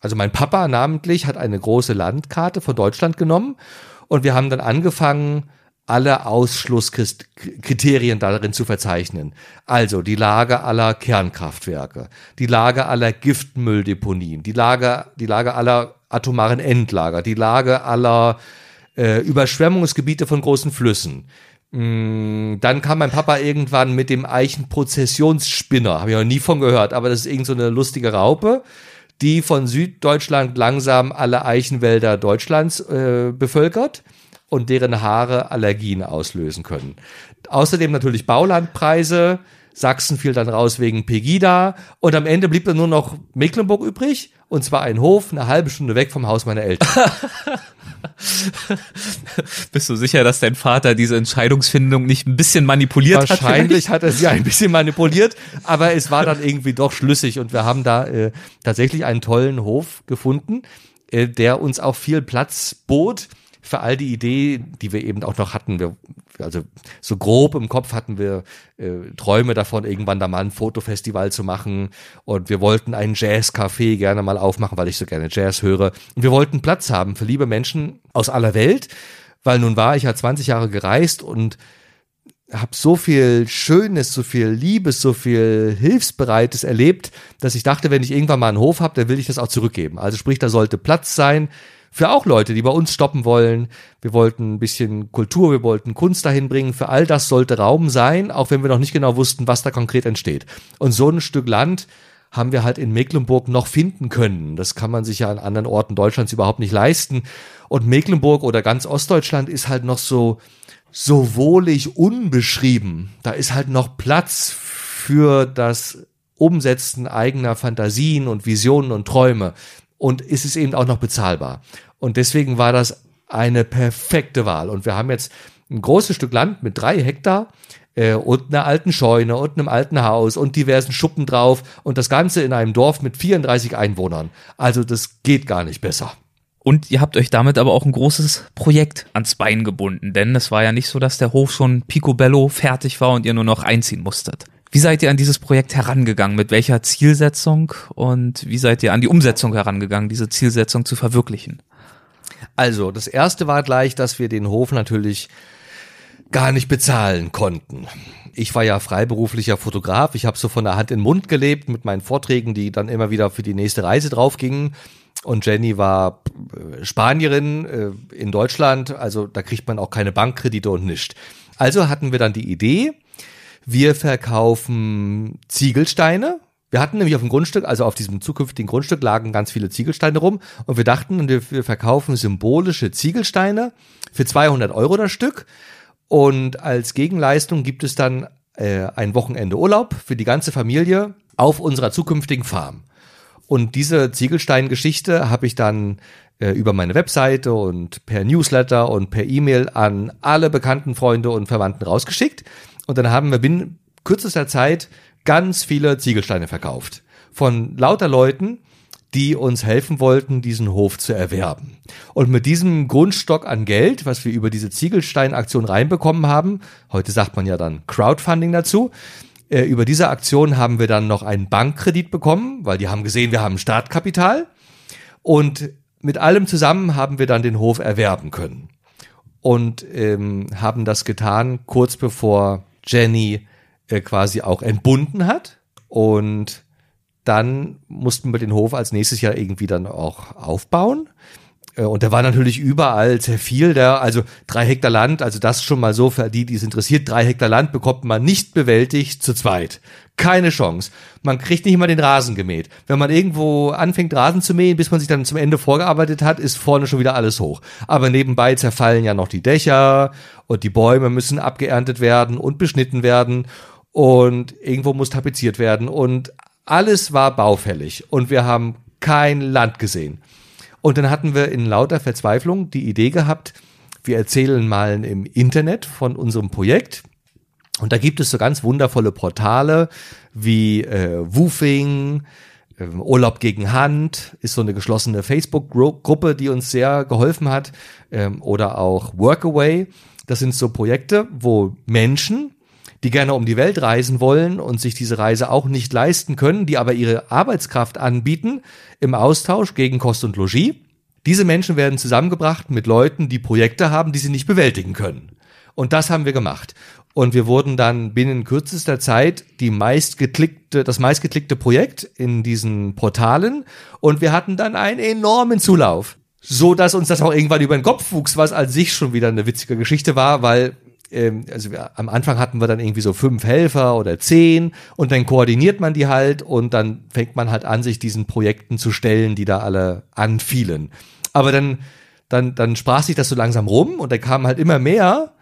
also mein Papa namentlich hat eine große Landkarte von Deutschland genommen und wir haben dann angefangen, alle Ausschlusskriterien darin zu verzeichnen. Also die Lage aller Kernkraftwerke, die Lage aller Giftmülldeponien, die Lage, die Lage aller atomaren Endlager, die Lage aller äh, Überschwemmungsgebiete von großen Flüssen. Mm, dann kam mein Papa irgendwann mit dem Eichenprozessionsspinner, habe ich noch nie von gehört, aber das ist irgend so eine lustige Raupe, die von Süddeutschland langsam alle Eichenwälder Deutschlands äh, bevölkert und deren Haare Allergien auslösen können. Außerdem natürlich Baulandpreise. Sachsen fiel dann raus wegen Pegida und am Ende blieb dann nur noch Mecklenburg übrig und zwar ein Hof eine halbe Stunde weg vom Haus meiner Eltern. [laughs] Bist du sicher, dass dein Vater diese Entscheidungsfindung nicht ein bisschen manipuliert Wahrscheinlich hat? Wahrscheinlich hat er sie ein [laughs] bisschen manipuliert, aber es war dann irgendwie doch schlüssig und wir haben da äh, tatsächlich einen tollen Hof gefunden, äh, der uns auch viel Platz bot für all die Ideen, die wir eben auch noch hatten. Wir, also so grob im Kopf hatten wir äh, Träume davon, irgendwann da mal ein Fotofestival zu machen. Und wir wollten ein Jazz-Café gerne mal aufmachen, weil ich so gerne Jazz höre. Und wir wollten Platz haben für liebe Menschen aus aller Welt, weil nun war ich ja 20 Jahre gereist und habe so viel Schönes, so viel Liebes, so viel Hilfsbereites erlebt, dass ich dachte, wenn ich irgendwann mal einen Hof habe, dann will ich das auch zurückgeben. Also sprich, da sollte Platz sein für auch Leute, die bei uns stoppen wollen. Wir wollten ein bisschen Kultur, wir wollten Kunst dahin bringen. Für all das sollte Raum sein, auch wenn wir noch nicht genau wussten, was da konkret entsteht. Und so ein Stück Land haben wir halt in Mecklenburg noch finden können. Das kann man sich ja an anderen Orten Deutschlands überhaupt nicht leisten. Und Mecklenburg oder ganz Ostdeutschland ist halt noch so, so wohlig unbeschrieben. Da ist halt noch Platz für das Umsetzen eigener Fantasien und Visionen und Träume und ist es eben auch noch bezahlbar. Und deswegen war das eine perfekte Wahl. Und wir haben jetzt ein großes Stück Land mit drei Hektar äh, und einer alten Scheune und einem alten Haus und diversen Schuppen drauf und das Ganze in einem Dorf mit 34 Einwohnern. Also das geht gar nicht besser. Und ihr habt euch damit aber auch ein großes Projekt ans Bein gebunden, denn es war ja nicht so, dass der Hof schon picobello fertig war und ihr nur noch einziehen musstet. Wie seid ihr an dieses Projekt herangegangen? Mit welcher Zielsetzung und wie seid ihr an die Umsetzung herangegangen, diese Zielsetzung zu verwirklichen? Also, das erste war gleich, dass wir den Hof natürlich gar nicht bezahlen konnten. Ich war ja freiberuflicher Fotograf. Ich habe so von der Hand in den Mund gelebt mit meinen Vorträgen, die dann immer wieder für die nächste Reise draufgingen. Und Jenny war äh, Spanierin äh, in Deutschland, also da kriegt man auch keine Bankkredite und nichts. Also hatten wir dann die Idee, wir verkaufen Ziegelsteine. Wir hatten nämlich auf dem Grundstück, also auf diesem zukünftigen Grundstück lagen ganz viele Ziegelsteine rum und wir dachten, wir verkaufen symbolische Ziegelsteine für 200 Euro das Stück und als Gegenleistung gibt es dann äh, ein Wochenende Urlaub für die ganze Familie auf unserer zukünftigen Farm. Und diese Ziegelstein-Geschichte habe ich dann äh, über meine Webseite und per Newsletter und per E-Mail an alle bekannten Freunde und Verwandten rausgeschickt. Und dann haben wir binnen kürzester Zeit ganz viele Ziegelsteine verkauft. Von lauter Leuten, die uns helfen wollten, diesen Hof zu erwerben. Und mit diesem Grundstock an Geld, was wir über diese Ziegelstein-Aktion reinbekommen haben, heute sagt man ja dann Crowdfunding dazu, äh, über diese Aktion haben wir dann noch einen Bankkredit bekommen, weil die haben gesehen, wir haben Startkapital. Und mit allem zusammen haben wir dann den Hof erwerben können. Und ähm, haben das getan kurz bevor Jenny äh, quasi auch entbunden hat. Und dann mussten wir den Hof als nächstes Jahr irgendwie dann auch aufbauen. Äh, und der war natürlich überall sehr viel der, also drei Hektar Land, also das schon mal so für die, die es interessiert, drei Hektar Land bekommt man nicht bewältigt zu zweit. Keine Chance. Man kriegt nicht mal den Rasen gemäht. Wenn man irgendwo anfängt, Rasen zu mähen, bis man sich dann zum Ende vorgearbeitet hat, ist vorne schon wieder alles hoch. Aber nebenbei zerfallen ja noch die Dächer und die Bäume müssen abgeerntet werden und beschnitten werden und irgendwo muss tapeziert werden und alles war baufällig und wir haben kein Land gesehen. Und dann hatten wir in lauter Verzweiflung die Idee gehabt, wir erzählen mal im Internet von unserem Projekt. Und da gibt es so ganz wundervolle Portale wie äh, Woofing, äh, Urlaub gegen Hand, ist so eine geschlossene Facebook-Gruppe, die uns sehr geholfen hat. Ähm, oder auch Workaway. Das sind so Projekte, wo Menschen die gerne um die Welt reisen wollen und sich diese Reise auch nicht leisten können, die aber ihre Arbeitskraft anbieten im Austausch gegen Kost und Logis. Diese Menschen werden zusammengebracht mit Leuten, die Projekte haben, die sie nicht bewältigen können. Und das haben wir gemacht. Und wir wurden dann binnen kürzester Zeit die meistgeklickte, das meistgeklickte Projekt in diesen Portalen. Und wir hatten dann einen enormen Zulauf. So dass uns das auch irgendwann über den Kopf wuchs, was als sich schon wieder eine witzige Geschichte war, weil ähm, also wir, am Anfang hatten wir dann irgendwie so fünf Helfer oder zehn und dann koordiniert man die halt und dann fängt man halt an, sich diesen Projekten zu stellen, die da alle anfielen. Aber dann, dann, dann sprach sich das so langsam rum und da kamen halt immer mehr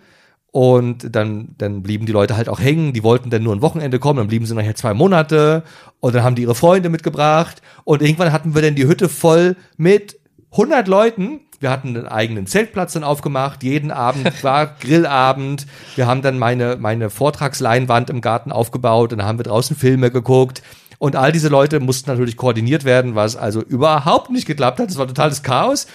und dann, dann blieben die Leute halt auch hängen, die wollten dann nur ein Wochenende kommen, dann blieben sie nachher zwei Monate und dann haben die ihre Freunde mitgebracht und irgendwann hatten wir dann die Hütte voll mit 100 Leuten wir hatten einen eigenen Zeltplatz dann aufgemacht. Jeden Abend war [laughs] Grillabend. Wir haben dann meine, meine Vortragsleinwand im Garten aufgebaut und dann haben wir draußen Filme geguckt. Und all diese Leute mussten natürlich koordiniert werden, was also überhaupt nicht geklappt hat. Das war totales Chaos.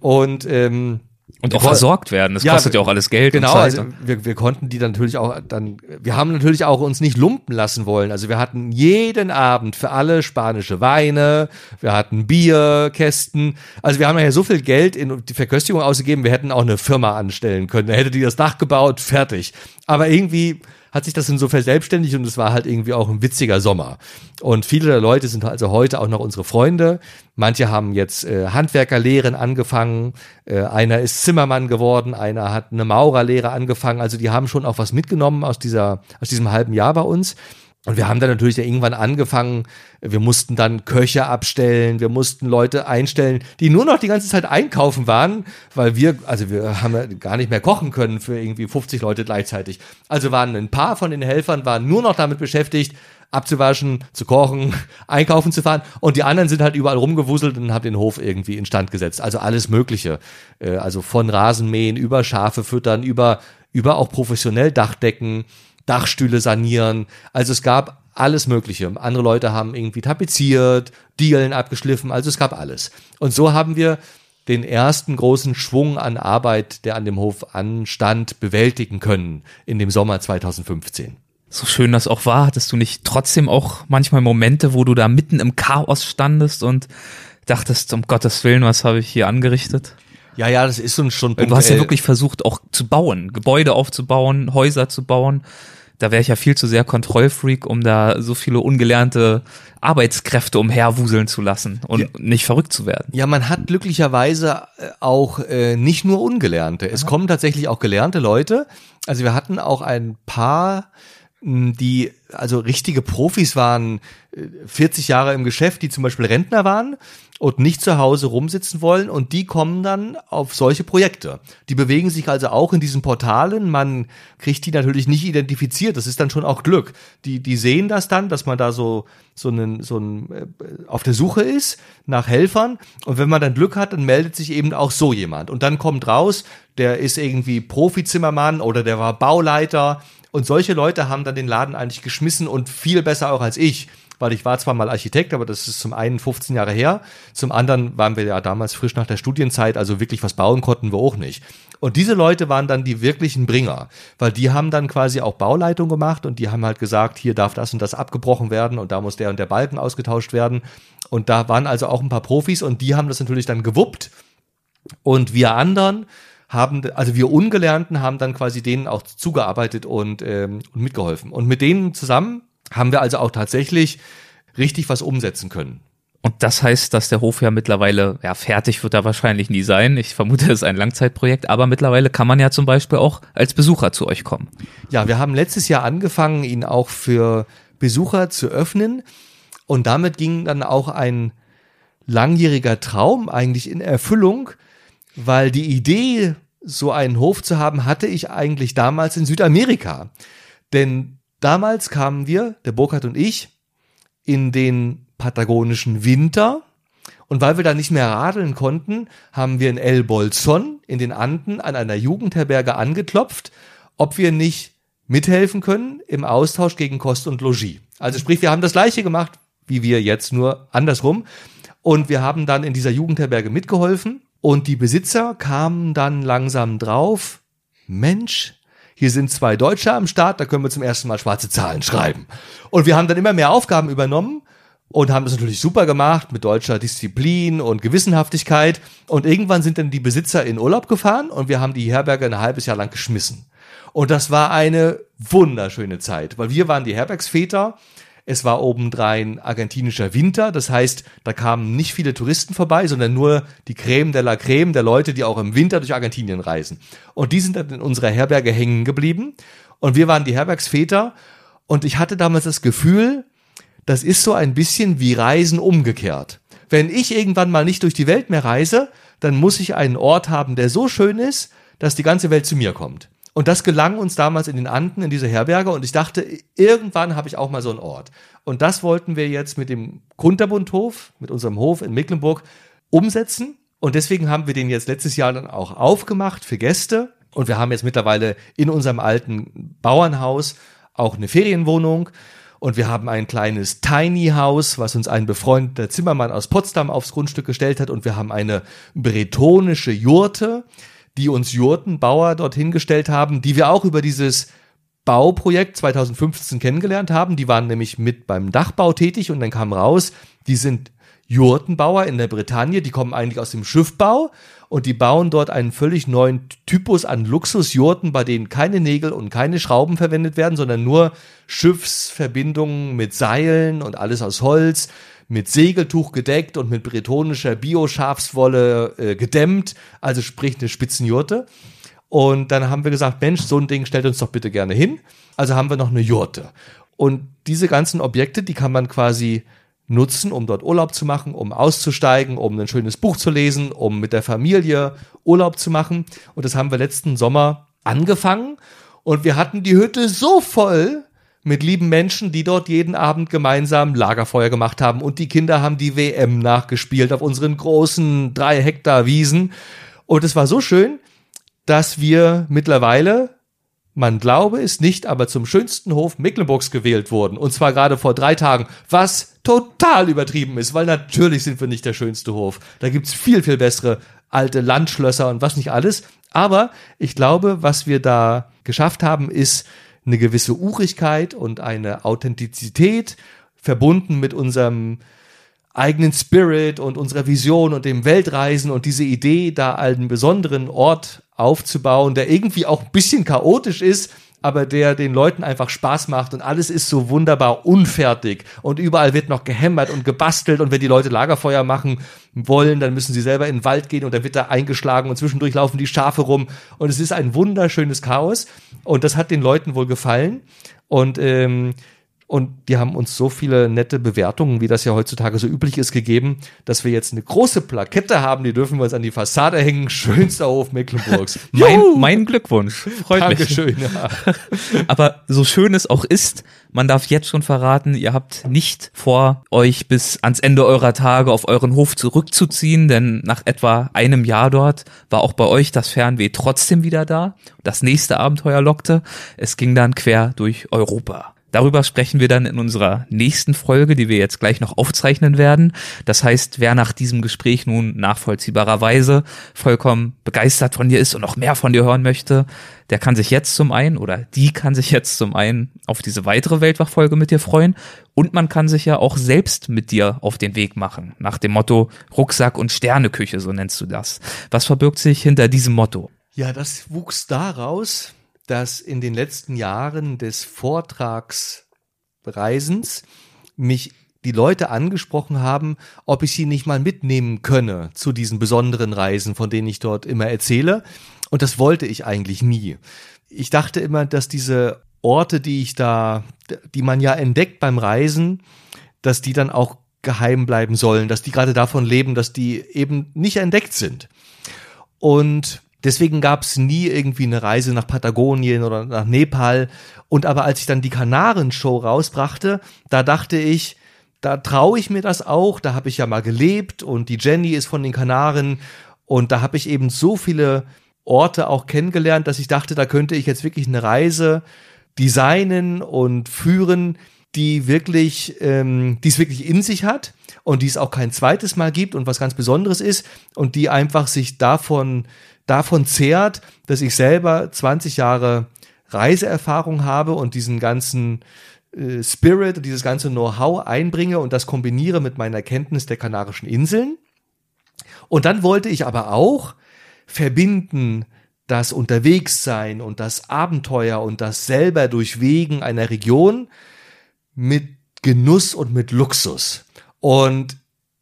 Und ähm, Und auch versorgt werden. Das ja, kostet ja auch alles Geld. Genau, also wir, wir konnten die dann natürlich auch dann, wir haben natürlich auch uns nicht lumpen lassen wollen. Also wir hatten jeden Abend für alle spanische Weine, wir hatten Bierkästen. Also wir haben ja so viel Geld in die Verköstigung ausgegeben, wir hätten auch eine Firma anstellen können. Da hätte die das Dach gebaut, fertig. Aber irgendwie hat sich das dann so verselbstständigt und es war halt irgendwie auch ein witziger Sommer. Und viele der Leute sind also heute auch noch unsere Freunde. Manche haben jetzt äh, Handwerkerlehren angefangen, äh, einer ist Zimmermann geworden, einer hat eine Maurerlehre angefangen. Also die haben schon auch was mitgenommen aus dieser, aus diesem halben Jahr bei uns. Und wir haben dann natürlich irgendwann angefangen, wir mussten dann Köche abstellen, wir mussten Leute einstellen, die nur noch die ganze Zeit einkaufen waren, weil wir, also wir haben ja gar nicht mehr kochen können für irgendwie 50 Leute gleichzeitig. Also waren ein paar von den Helfern waren nur noch damit beschäftigt, abzuwaschen, zu kochen, [laughs] einkaufen zu fahren und die anderen sind halt überall rumgewuselt und haben den Hof irgendwie instand gesetzt. Also alles Mögliche. Äh, also von Rasenmähen über Schafe füttern, über, über auch professionell Dachdecken, Dachstühle sanieren. Also es gab alles Mögliche. Andere Leute haben irgendwie tapeziert, Dielen abgeschliffen, also es gab alles. Und so haben wir den ersten großen Schwung an Arbeit, der an dem Hof anstand, bewältigen können in dem Sommer 2015. So schön das auch war, hattest du nicht trotzdem auch manchmal Momente, wo du da mitten im Chaos standest und dachtest, um Gottes Willen, was habe ich hier angerichtet? Ja, ja, das ist uns schon. Du hast ja wirklich versucht, auch zu bauen, Gebäude aufzubauen, Häuser zu bauen da wäre ich ja viel zu sehr Kontrollfreak, um da so viele ungelernte Arbeitskräfte umherwuseln zu lassen und ja. nicht verrückt zu werden. Ja, man hat glücklicherweise äh, auch äh, nicht nur Ungelernte. Es kommen tatsächlich auch gelernte Leute. Also wir hatten auch ein paar die also richtige Profis waren, 40 äh, Jahre im Geschäft, die zum Beispiel Rentner waren und nicht zu Hause rumsitzen wollen und die kommen dann auf solche Projekte. Die bewegen sich also auch in diesen Portalen. Man kriegt die natürlich nicht identifiziert. Das ist dann schon auch Glück. Die, die sehen das dann, dass man da so, so einen, so ein, äh, auf der Suche ist nach Helfern. Und wenn man dann Glück hat, dann meldet sich eben auch so jemand. Und dann kommt raus, der ist irgendwie Profizimmermann oder der war Bauleiter und solche Leute haben dann den Laden eigentlich geschmissen und viel besser auch als ich, weil ich war zwar mal Architekt, aber das ist zum einen 15 Jahre her, zum anderen waren wir ja damals frisch nach der Studienzeit, also wirklich was bauen konnten wir auch nicht. Und diese Leute waren dann die wirklichen Bringer, weil die haben dann quasi auch Bauleitung gemacht und die haben halt gesagt, hier darf das und das abgebrochen werden und da muss der und der Balken ausgetauscht werden. Und da waren also auch ein paar Profis und die haben das natürlich dann gewuppt. Und wir anderen, haben, also wir Ungelernten haben dann quasi denen auch zugearbeitet und, ähm, und mitgeholfen. Und mit denen zusammen haben wir also auch tatsächlich richtig was umsetzen können. Und das heißt, dass der Hof ja mittlerweile, ja, fertig wird er wahrscheinlich nie sein. Ich vermute, es ist ein Langzeitprojekt, aber mittlerweile kann man ja zum Beispiel auch als Besucher zu euch kommen. Ja, wir haben letztes Jahr angefangen, ihn auch für Besucher zu öffnen. Und damit ging dann auch ein langjähriger Traum eigentlich in Erfüllung, weil die Idee so einen Hof zu haben, hatte ich eigentlich damals in Südamerika. Denn damals kamen wir, der Burkhardt und ich, in den patagonischen Winter. Und weil wir da nicht mehr radeln konnten, haben wir in El Bolson in den Anden an einer Jugendherberge angeklopft, ob wir nicht mithelfen können im Austausch gegen Kost und Logis. Also sprich, wir haben das gleiche gemacht, wie wir jetzt, nur andersrum. Und wir haben dann in dieser Jugendherberge mitgeholfen und die Besitzer kamen dann langsam drauf, Mensch, hier sind zwei Deutsche am Start, da können wir zum ersten Mal schwarze Zahlen schreiben. Und wir haben dann immer mehr Aufgaben übernommen und haben das natürlich super gemacht mit deutscher Disziplin und Gewissenhaftigkeit. Und irgendwann sind dann die Besitzer in Urlaub gefahren und wir haben die Herberge ein halbes Jahr lang geschmissen. Und das war eine wunderschöne Zeit, weil wir waren die Herbergsväter es war obendrein argentinischer Winter, das heißt, da kamen nicht viele Touristen vorbei, sondern nur die Creme de la Creme der Leute, die auch im Winter durch Argentinien reisen. Und die sind dann in unserer Herberge hängen geblieben. Und wir waren die Herbergsväter. Und ich hatte damals das Gefühl, das ist so ein bisschen wie Reisen umgekehrt. Wenn ich irgendwann mal nicht durch die Welt mehr reise, dann muss ich einen Ort haben, der so schön ist, dass die ganze Welt zu mir kommt. Und das gelang uns damals in den Anden, in dieser Herberge. Und ich dachte, irgendwann habe ich auch mal so einen Ort. Und das wollten wir jetzt mit dem Kunterbundhof, mit unserem Hof in Mecklenburg umsetzen. Und deswegen haben wir den jetzt letztes Jahr dann auch aufgemacht für Gäste. Und wir haben jetzt mittlerweile in unserem alten Bauernhaus auch eine Ferienwohnung. Und wir haben ein kleines Tiny House, was uns ein befreundeter Zimmermann aus Potsdam aufs Grundstück gestellt hat. Und wir haben eine bretonische Jurte, die uns Jurtenbauer dorthin gestellt haben, die wir auch über dieses Bauprojekt 2015 kennengelernt haben. Die waren nämlich mit beim Dachbau tätig und dann kam raus, die sind Jurtenbauer in der Bretagne, die kommen eigentlich aus dem Schiffbau und die bauen dort einen völlig neuen Typus an Luxusjurten, bei denen keine Nägel und keine Schrauben verwendet werden, sondern nur Schiffsverbindungen mit Seilen und alles aus Holz, mit Segeltuch gedeckt und mit bretonischer Bio-Schafswolle äh, gedämmt, also sprich eine Spitzenjurte. Und dann haben wir gesagt, Mensch, so ein Ding stellt uns doch bitte gerne hin. Also haben wir noch eine Jurte. Und diese ganzen Objekte, die kann man quasi nutzen, um dort Urlaub zu machen, um auszusteigen, um ein schönes Buch zu lesen, um mit der Familie Urlaub zu machen. Und das haben wir letzten Sommer angefangen. Und wir hatten die Hütte so voll mit lieben Menschen, die dort jeden Abend gemeinsam Lagerfeuer gemacht haben. Und die Kinder haben die WM nachgespielt auf unseren großen drei Hektar Wiesen. Und es war so schön, dass wir mittlerweile man glaube es nicht, aber zum schönsten Hof Mecklenburgs gewählt wurden. Und zwar gerade vor drei Tagen, was total übertrieben ist, weil natürlich sind wir nicht der schönste Hof. Da gibt's viel, viel bessere alte Landschlösser und was nicht alles. Aber ich glaube, was wir da geschafft haben, ist eine gewisse Urigkeit und eine Authentizität verbunden mit unserem eigenen Spirit und unserer Vision und dem Weltreisen und diese Idee, da einen besonderen Ort aufzubauen, der irgendwie auch ein bisschen chaotisch ist, aber der den Leuten einfach Spaß macht und alles ist so wunderbar unfertig und überall wird noch gehämmert und gebastelt und wenn die Leute Lagerfeuer machen wollen, dann müssen sie selber in den Wald gehen und dann wird da eingeschlagen und zwischendurch laufen die Schafe rum und es ist ein wunderschönes Chaos und das hat den Leuten wohl gefallen und ähm, und die haben uns so viele nette Bewertungen, wie das ja heutzutage so üblich ist, gegeben, dass wir jetzt eine große Plakette haben, die dürfen wir uns an die Fassade hängen. Schönster Hof Mecklenburgs. [laughs] mein, mein Glückwunsch. Freut Dankeschön, mich. Ja. [laughs] Aber so schön es auch ist, man darf jetzt schon verraten, ihr habt nicht vor, euch bis ans Ende eurer Tage auf euren Hof zurückzuziehen, denn nach etwa einem Jahr dort war auch bei euch das Fernweh trotzdem wieder da. Das nächste Abenteuer lockte. Es ging dann quer durch Europa. Darüber sprechen wir dann in unserer nächsten Folge, die wir jetzt gleich noch aufzeichnen werden. Das heißt, wer nach diesem Gespräch nun nachvollziehbarerweise vollkommen begeistert von dir ist und noch mehr von dir hören möchte, der kann sich jetzt zum einen oder die kann sich jetzt zum einen auf diese weitere Weltwachfolge mit dir freuen und man kann sich ja auch selbst mit dir auf den Weg machen. Nach dem Motto Rucksack und Sterneküche, so nennst du das. Was verbirgt sich hinter diesem Motto? Ja, das wuchs daraus, dass in den letzten Jahren des Vortragsreisens mich die Leute angesprochen haben, ob ich sie nicht mal mitnehmen könne zu diesen besonderen Reisen, von denen ich dort immer erzähle. Und das wollte ich eigentlich nie. Ich dachte immer, dass diese Orte, die ich da, die man ja entdeckt beim Reisen, dass die dann auch geheim bleiben sollen, dass die gerade davon leben, dass die eben nicht entdeckt sind. Und Deswegen gab es nie irgendwie eine Reise nach Patagonien oder nach Nepal. Und aber als ich dann die Kanarenshow rausbrachte, da dachte ich, da traue ich mir das auch. Da habe ich ja mal gelebt und die Jenny ist von den Kanaren und da habe ich eben so viele Orte auch kennengelernt, dass ich dachte, da könnte ich jetzt wirklich eine Reise designen und führen, die wirklich, ähm, die es wirklich in sich hat und die es auch kein zweites Mal gibt und was ganz Besonderes ist und die einfach sich davon davon zehrt, dass ich selber 20 Jahre Reiseerfahrung habe und diesen ganzen äh, Spirit, dieses ganze Know-how einbringe und das kombiniere mit meiner Kenntnis der Kanarischen Inseln. Und dann wollte ich aber auch verbinden das Unterwegssein und das Abenteuer und das selber Durchwegen einer Region mit Genuss und mit Luxus. Und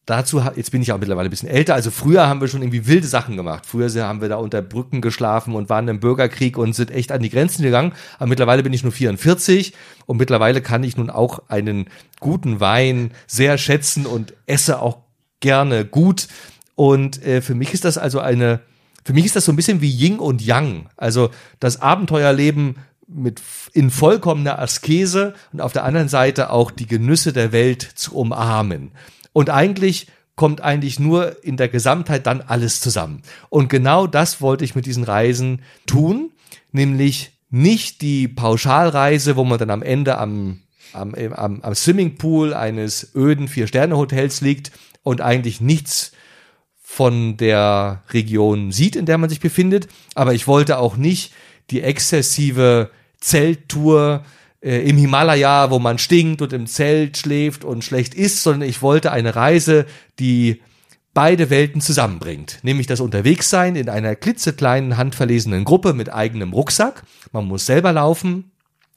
dazu, jetzt bin ich auch mittlerweile ein bisschen älter, also früher haben wir schon irgendwie wilde Sachen gemacht. Früher haben wir da unter Brücken geschlafen und waren im Bürgerkrieg und sind echt an die Grenzen gegangen. Aber mittlerweile bin ich nur 44 und mittlerweile kann ich nun auch einen guten Wein sehr schätzen und esse auch gerne gut. Und äh, für mich ist das also eine, für mich ist das so ein bisschen wie Ying und Yang. Also das Abenteuerleben mit in vollkommener Askese und auf der anderen Seite auch die Genüsse der Welt zu umarmen. Und eigentlich kommt eigentlich nur in der Gesamtheit dann alles zusammen. Und genau das wollte ich mit diesen Reisen tun, nämlich nicht die Pauschalreise, wo man dann am Ende am, am, am, am Swimmingpool eines öden Vier-Sterne-Hotels liegt und eigentlich nichts von der Region sieht, in der man sich befindet. Aber ich wollte auch nicht die exzessive Zelttour im Himalaya, wo man stinkt und im Zelt schläft und schlecht isst, sondern ich wollte eine Reise, die beide Welten zusammenbringt, nämlich das Unterwegssein in einer klitzekleinen, handverlesenen Gruppe mit eigenem Rucksack. Man muss selber laufen,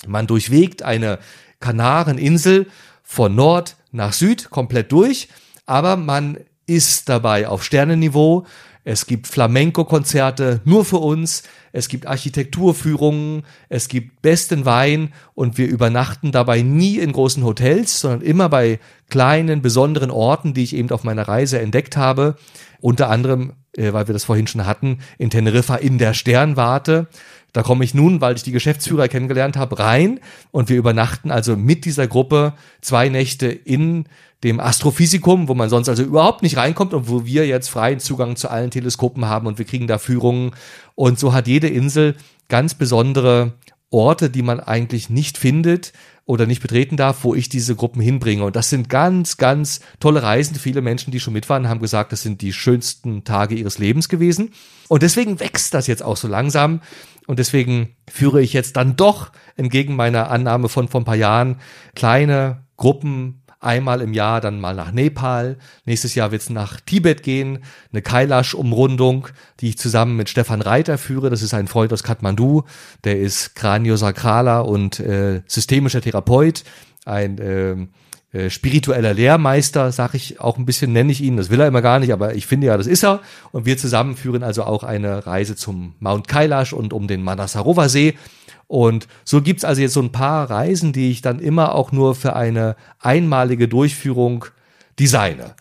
man durchwegt eine Kanareninsel von Nord nach Süd komplett durch, aber man ist dabei auf Sternenniveau. Es gibt Flamenco-Konzerte nur für uns. Es gibt Architekturführungen. Es gibt besten Wein und wir übernachten dabei nie in großen Hotels, sondern immer bei kleinen, besonderen Orten, die ich eben auf meiner Reise entdeckt habe. Unter anderem, äh, weil wir das vorhin schon hatten, in Teneriffa in der Sternwarte. Da komme ich nun, weil ich die Geschäftsführer kennengelernt habe, rein und wir übernachten also mit dieser Gruppe zwei Nächte in dem Astrophysikum, wo man sonst also überhaupt nicht reinkommt und wo wir jetzt freien Zugang zu allen Teleskopen haben und wir kriegen da Führungen. Und so hat jede Insel ganz besondere Orte, die man eigentlich nicht findet oder nicht betreten darf, wo ich diese Gruppen hinbringe. Und das sind ganz, ganz tolle Reisen. Viele Menschen, die schon mitfahren, haben gesagt, das sind die schönsten Tage ihres Lebens gewesen. Und deswegen wächst das jetzt auch so langsam. Und deswegen führe ich jetzt dann doch entgegen meiner Annahme von vor ein paar Jahren kleine Gruppen einmal im Jahr dann mal nach Nepal. Nächstes Jahr wird es nach Tibet gehen, eine Kailash-Umrundung, die ich zusammen mit Stefan Reiter führe. Das ist ein Freund aus Kathmandu, der ist Kraniosakraler und äh, systemischer Therapeut, ein äh, äh, spiritueller Lehrmeister, sag ich auch ein bisschen, nenne ich ihn, das will er immer gar nicht, aber ich finde ja, das ist er. Und wir zusammen führen also auch eine Reise zum Mount Kailash und um den Manasarova See. Und so gibt's also jetzt so ein paar Reisen, die ich dann immer auch nur für eine einmalige Durchführung designe.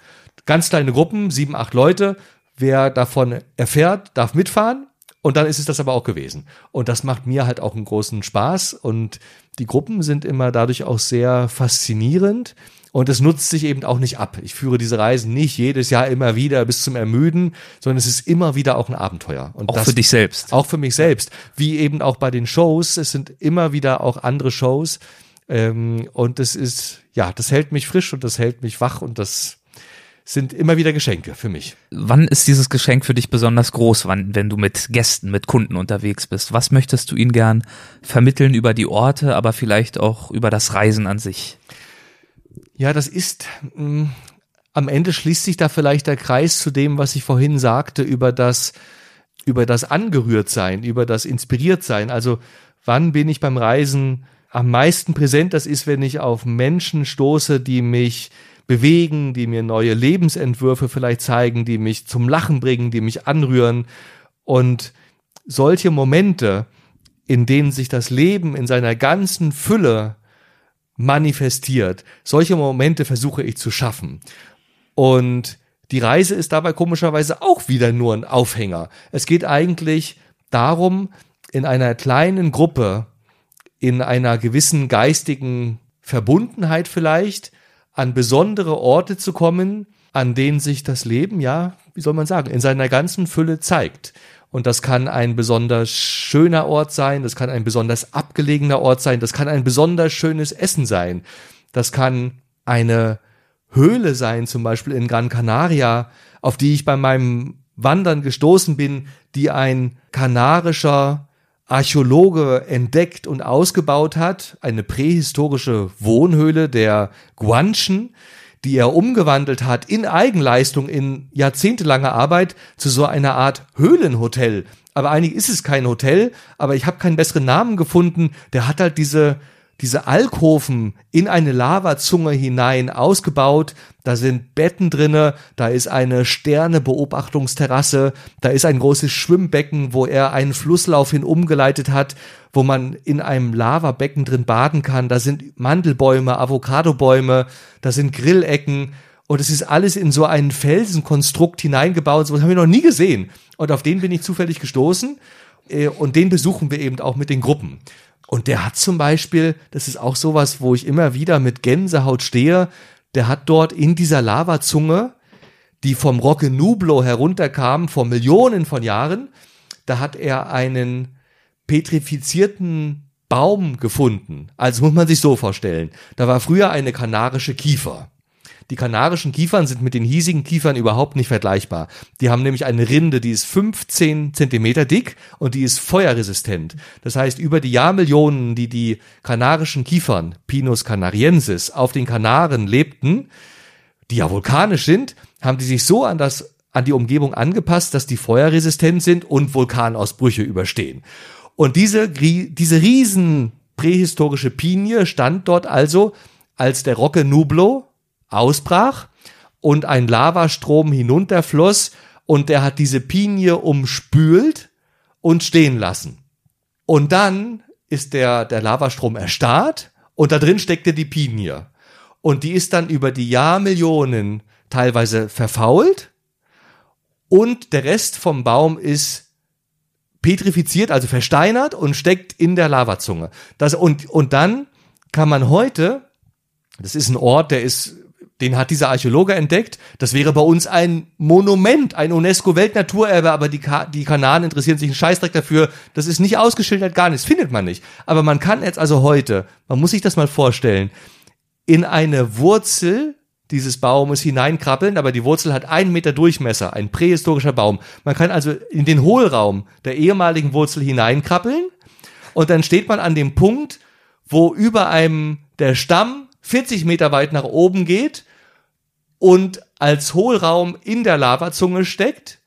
Ganz kleine Gruppen, sieben, acht Leute. Wer davon erfährt, darf mitfahren. Und dann ist es das aber auch gewesen. Und das macht mir halt auch einen großen Spaß. Und die Gruppen sind immer dadurch auch sehr faszinierend. Und es nutzt sich eben auch nicht ab. Ich führe diese Reisen nicht jedes Jahr immer wieder bis zum Ermüden, sondern es ist immer wieder auch ein Abenteuer. Und auch das, für dich selbst. Auch für mich selbst. Wie eben auch bei den Shows. Es sind immer wieder auch andere Shows. Ähm, und das ist, ja, das hält mich frisch und das hält mich wach und das sind immer wieder Geschenke für mich. Wann ist dieses Geschenk für dich besonders groß, wann, wenn du mit Gästen, mit Kunden unterwegs bist? Was möchtest du ihnen gern vermitteln über die Orte, aber vielleicht auch über das Reisen an sich? Ja, das ist, mh, mm, am Ende schließt sich da vielleicht der Kreis zu dem, was ich vorhin sagte, über das, über das angerührt sein, über das inspiriert sein. Also, wann bin ich beim Reisen am meisten präsent? Das ist, wenn ich auf Menschen stoße, die mich bewegen, die mir neue Lebensentwürfe vielleicht zeigen, die mich zum Lachen bringen, die mich anrühren. Und solche Momente, in denen sich das Leben in seiner ganzen Fülle manifestiert. Solche Momente versuche ich zu schaffen. Und die Reise ist dabei komischerweise auch wieder nur ein Aufhänger. Es geht eigentlich darum, in einer kleinen Gruppe, in einer gewissen geistigen Verbundenheit vielleicht, an besondere Orte zu kommen, an denen sich das Leben, ja, wie soll man sagen, in seiner ganzen Fülle zeigt. Und das kann ein besonders schöner Ort sein, das kann ein besonders abgelegener Ort sein, das kann ein besonders schönes Essen sein. Das kann eine Höhle sein, zum Beispiel in Gran Canaria, auf die ich bei meinem Wandern gestoßen bin, die ein kanarischer Archäologe entdeckt und ausgebaut hat, eine prähistorische Wohnhöhle der Guanchen, die er umgewandelt hat in Eigenleistung, in jahrzehntelanger Arbeit zu so einer Art Höhlenhotel. Aber eigentlich ist es kein Hotel, aber ich habe keinen besseren Namen gefunden. Der hat halt diese diese Alkoven in eine Lavazunge hinein ausgebaut. Da sind Betten drinne, da ist eine Sternebeobachtungsterrasse, da ist ein großes Schwimmbecken, wo er einen Flusslauf hin umgeleitet hat, wo man in einem Lavabecken drin baden kann. Da sind Mandelbäume, Avocadobäume, da sind Grillecken und es ist alles in so einen Felsenkonstrukt hineingebaut. So was haben wir noch nie gesehen. Und auf den bin ich zufällig gestoßen. Äh, und den besuchen wir eben auch mit den Gruppen. Und der hat zum Beispiel, das ist auch sowas, wo ich immer wieder mit Gänsehaut stehe, der hat dort in dieser Lavazunge, die vom Rocke Nublo herunterkam, vor Millionen von Jahren, da hat er einen petrifizierten Baum gefunden. Also muss man sich so vorstellen. Da war früher eine kanarische Kiefer. Die kanarischen Kiefern sind mit den hiesigen Kiefern überhaupt nicht vergleichbar. Die haben nämlich eine Rinde, die ist 15 Zentimeter dick und die ist feuerresistent. Das heißt, über die Jahrmillionen, die die kanarischen Kiefern, Pinus canariensis, auf den Kanaren lebten, die ja vulkanisch sind, haben die sich so an das an die Umgebung angepasst, dass die feuerresistent sind und Vulkanausbrüche überstehen. Und diese, diese riesen prähistorische Pinie stand dort also, als der Rocke Nublo ausbrach und ein Lavastrom hinunterfloss und der hat diese Pinie umspült und stehen lassen. Und dann ist der, der Lavastrom erstarrt und da drin steckte die Pinie. Und die ist dann über die Jahrmillionen teilweise verfault und der Rest vom Baum ist petrifiziert, also versteinert und steckt in der Lavazunge. Das, und, und dann kann man heute, das ist ein Ort, der ist, den hat dieser Archäologe entdeckt, das wäre bei uns ein Monument, ein UNESCO-Weltnaturerbe, aber die, Ka die Kanaren interessieren sich einen Scheißdreck dafür, das ist nicht ausgeschildert, gar nichts, findet man nicht. Aber man kann jetzt also heute, man muss sich das mal vorstellen, in eine Wurzel dieses Baumes hineinkrabbeln, aber die Wurzel hat einen Meter Durchmesser, ein prähistorischer Baum. Man kann also in den Hohlraum der ehemaligen Wurzel hineinkrabbeln und dann steht man an dem Punkt, wo über einem der Stamm 40 Meter weit nach oben geht und als Hohlraum in der Lavazunge steckt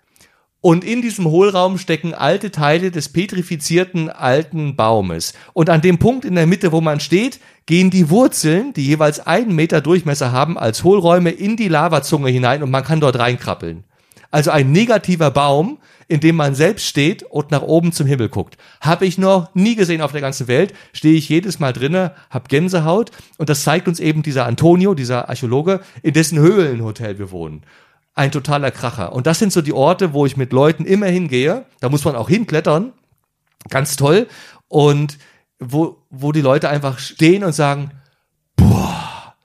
und in diesem Hohlraum stecken alte Teile des petrifizierten alten Baumes. Und an dem Punkt in der Mitte, wo man steht, gehen die Wurzeln, die jeweils einen Meter Durchmesser haben, als Hohlräume in die Lavazunge hinein und man kann dort reinkrabbeln. Also ein negativer Baum, in dem man selbst steht und nach oben zum Himmel guckt. Habe ich noch nie gesehen auf der ganzen Welt. Stehe ich jedes Mal drinne, hab Gänsehaut und das zeigt uns eben dieser Antonio, dieser Archäologe, in dessen Höhlenhotel wir wohnen ein totaler Kracher. Und das sind so die Orte, wo ich mit Leuten immer hingehe. Da muss man auch hinklettern. Ganz toll. Und wo, wo die Leute einfach stehen und sagen, boah,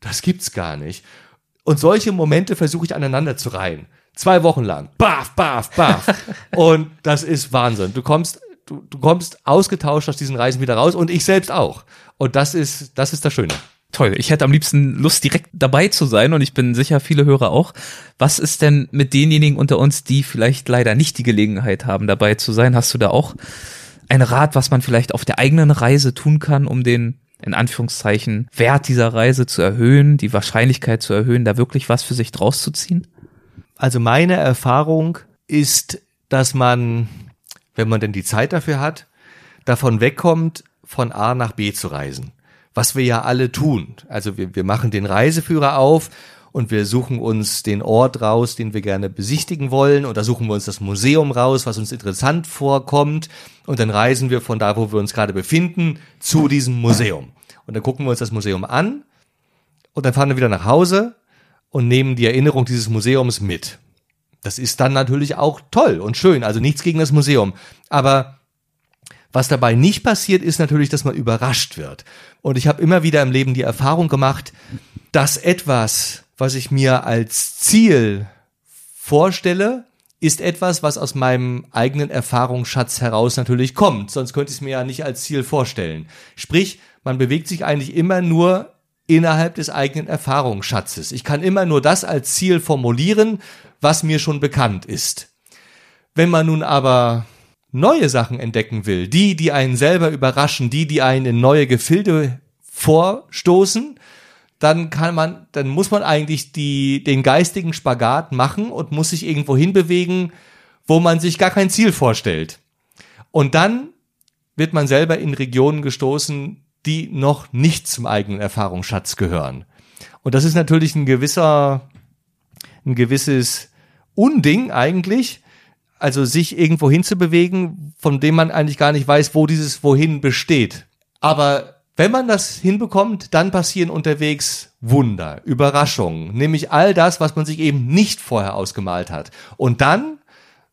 das gibt's gar nicht. Und solche Momente versuche ich aneinander zu reihen. Zwei Wochen lang. Baf, baf, baf. [laughs] und das ist Wahnsinn. Du kommst, du, du kommst ausgetauscht aus diesen Reisen wieder raus und ich selbst auch. Und das ist, das ist das Schöne. Toll. Ich hätte am liebsten Lust, direkt dabei zu sein und ich bin sicher, viele Hörer auch. Was ist denn mit denjenigen unter uns, die vielleicht leider nicht die Gelegenheit haben, dabei zu sein? Hast du da auch einen Rat, was man vielleicht auf der eigenen Reise tun kann, um den in Anführungszeichen Wert dieser Reise zu erhöhen, die Wahrscheinlichkeit zu erhöhen, da wirklich was für sich draus zu ziehen? Also meine Erfahrung ist, dass man, wenn man denn die Zeit dafür hat, davon wegkommt, von A nach B zu reisen. Was wir ja alle tun. Also wir, wir machen den Reiseführer auf und wir suchen uns den Ort raus, den wir gerne besichtigen wollen. Und da suchen wir uns das Museum raus, was uns interessant vorkommt. Und dann reisen wir von da, wo wir uns gerade befinden, zu diesem Museum. Und dann gucken wir uns das Museum an. Und dann fahren wir wieder nach Hause und nehmen die Erinnerung dieses Museums mit. Das ist dann natürlich auch toll und schön, also nichts gegen das Museum, aber was dabei nicht passiert, ist natürlich, dass man überrascht wird. Und ich habe immer wieder im Leben die Erfahrung gemacht, dass etwas, was ich mir als Ziel vorstelle, ist etwas, was aus meinem eigenen Erfahrungsschatz heraus natürlich kommt. Sonst könnte ich es mir ja nicht als Ziel vorstellen. Sprich, man bewegt sich eigentlich immer nur innerhalb des eigenen Erfahrungsschatzes. Ich kann immer nur das als Ziel formulieren, was mir schon bekannt ist. Wenn man nun aber neue Sachen entdecken will, die, die einen selber überraschen, die, die einen in neue Gefilde vorstoßen, dann kann man, dann muss man eigentlich die, den geistigen Spagat machen und muss sich irgendwo hinbewegen, wo man sich gar kein Ziel vorstellt. Und dann wird man selber in Regionen gestoßen, die noch nicht zum eigenen Erfahrungsschatz gehören. Und das ist natürlich ein gewisser, ein gewisses Unding eigentlich, also sich irgendwo hinzubewegen, von dem man eigentlich gar nicht weiß, wo dieses Wohin besteht. Aber wenn man das hinbekommt, dann passieren unterwegs Wunder, Überraschungen, nämlich all das, was man sich eben nicht vorher ausgemalt hat. Und dann,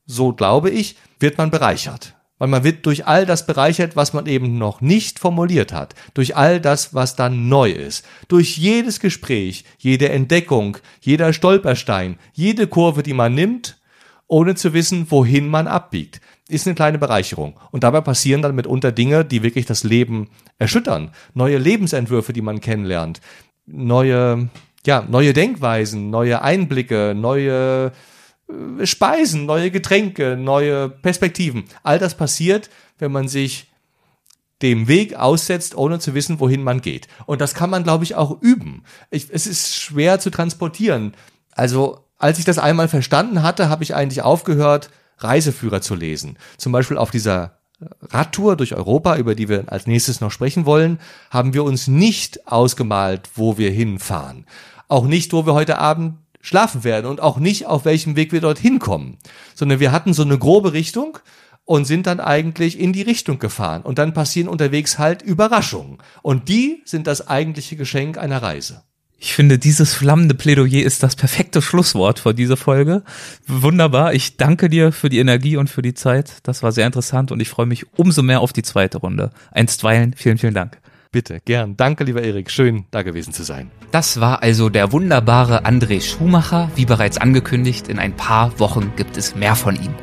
so glaube ich, wird man bereichert. Weil man wird durch all das bereichert, was man eben noch nicht formuliert hat. Durch all das, was dann neu ist. Durch jedes Gespräch, jede Entdeckung, jeder Stolperstein, jede Kurve, die man nimmt ohne zu wissen, wohin man abbiegt. Ist eine kleine Bereicherung. Und dabei passieren dann mitunter Dinge, die wirklich das Leben erschüttern. Neue Lebensentwürfe, die man kennenlernt. Neue, ja, neue Denkweisen, neue Einblicke, neue Speisen, neue Getränke, neue Perspektiven. All das passiert, wenn man sich dem Weg aussetzt, ohne zu wissen, wohin man geht. Und das kann man, glaube ich, auch üben. Ich, es ist schwer zu transportieren. Also, als ich das einmal verstanden hatte, habe ich eigentlich aufgehört, Reiseführer zu lesen. Zum Beispiel auf dieser Radtour durch Europa, über die wir als nächstes noch sprechen wollen, haben wir uns nicht ausgemalt, wo wir hinfahren. Auch nicht, wo wir heute Abend schlafen werden und auch nicht, auf welchem Weg wir dorthin kommen, sondern wir hatten so eine grobe Richtung und sind dann eigentlich in die Richtung gefahren. Und dann passieren unterwegs halt Überraschungen. Und die sind das eigentliche Geschenk einer Reise. Ich finde, dieses flammende Plädoyer ist das perfekte Schlusswort für diese Folge. Wunderbar. Ich danke dir für die Energie und für die Zeit. Das war sehr interessant und ich freue mich umso mehr auf die zweite Runde. Einstweilen, vielen, vielen Dank. Bitte, gern. Danke, lieber Erik. Schön, da gewesen zu sein. Das war also der wunderbare André Schumacher. Wie bereits angekündigt, in ein paar Wochen gibt es mehr von ihm.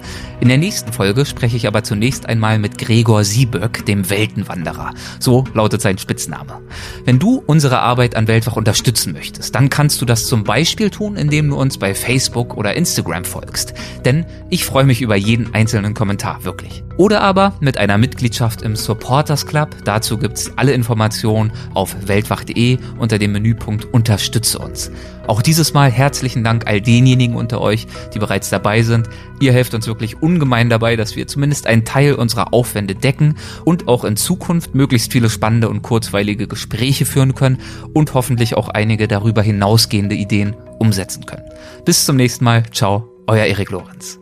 In der nächsten Folge spreche ich aber zunächst einmal mit Gregor Sieböck, dem Weltenwanderer. So lautet sein Spitzname. Wenn du unsere Arbeit an Weltwach unterstützen möchtest, dann kannst du das zum Beispiel tun, indem du uns bei Facebook oder Instagram folgst. Denn ich freue mich über jeden einzelnen Kommentar, wirklich. Oder aber mit einer Mitgliedschaft im Supporters Club. Dazu gibt's alle Informationen auf weltwach.de unter dem Menüpunkt Unterstütze uns. Auch dieses Mal herzlichen Dank all denjenigen unter euch, die bereits dabei sind. Ihr helft uns wirklich ungemein dabei, dass wir zumindest einen Teil unserer Aufwände decken und auch in Zukunft möglichst viele spannende und kurzweilige Gespräche führen können und hoffentlich auch einige darüber hinausgehende Ideen umsetzen können. Bis zum nächsten Mal. Ciao, euer Erik Lorenz.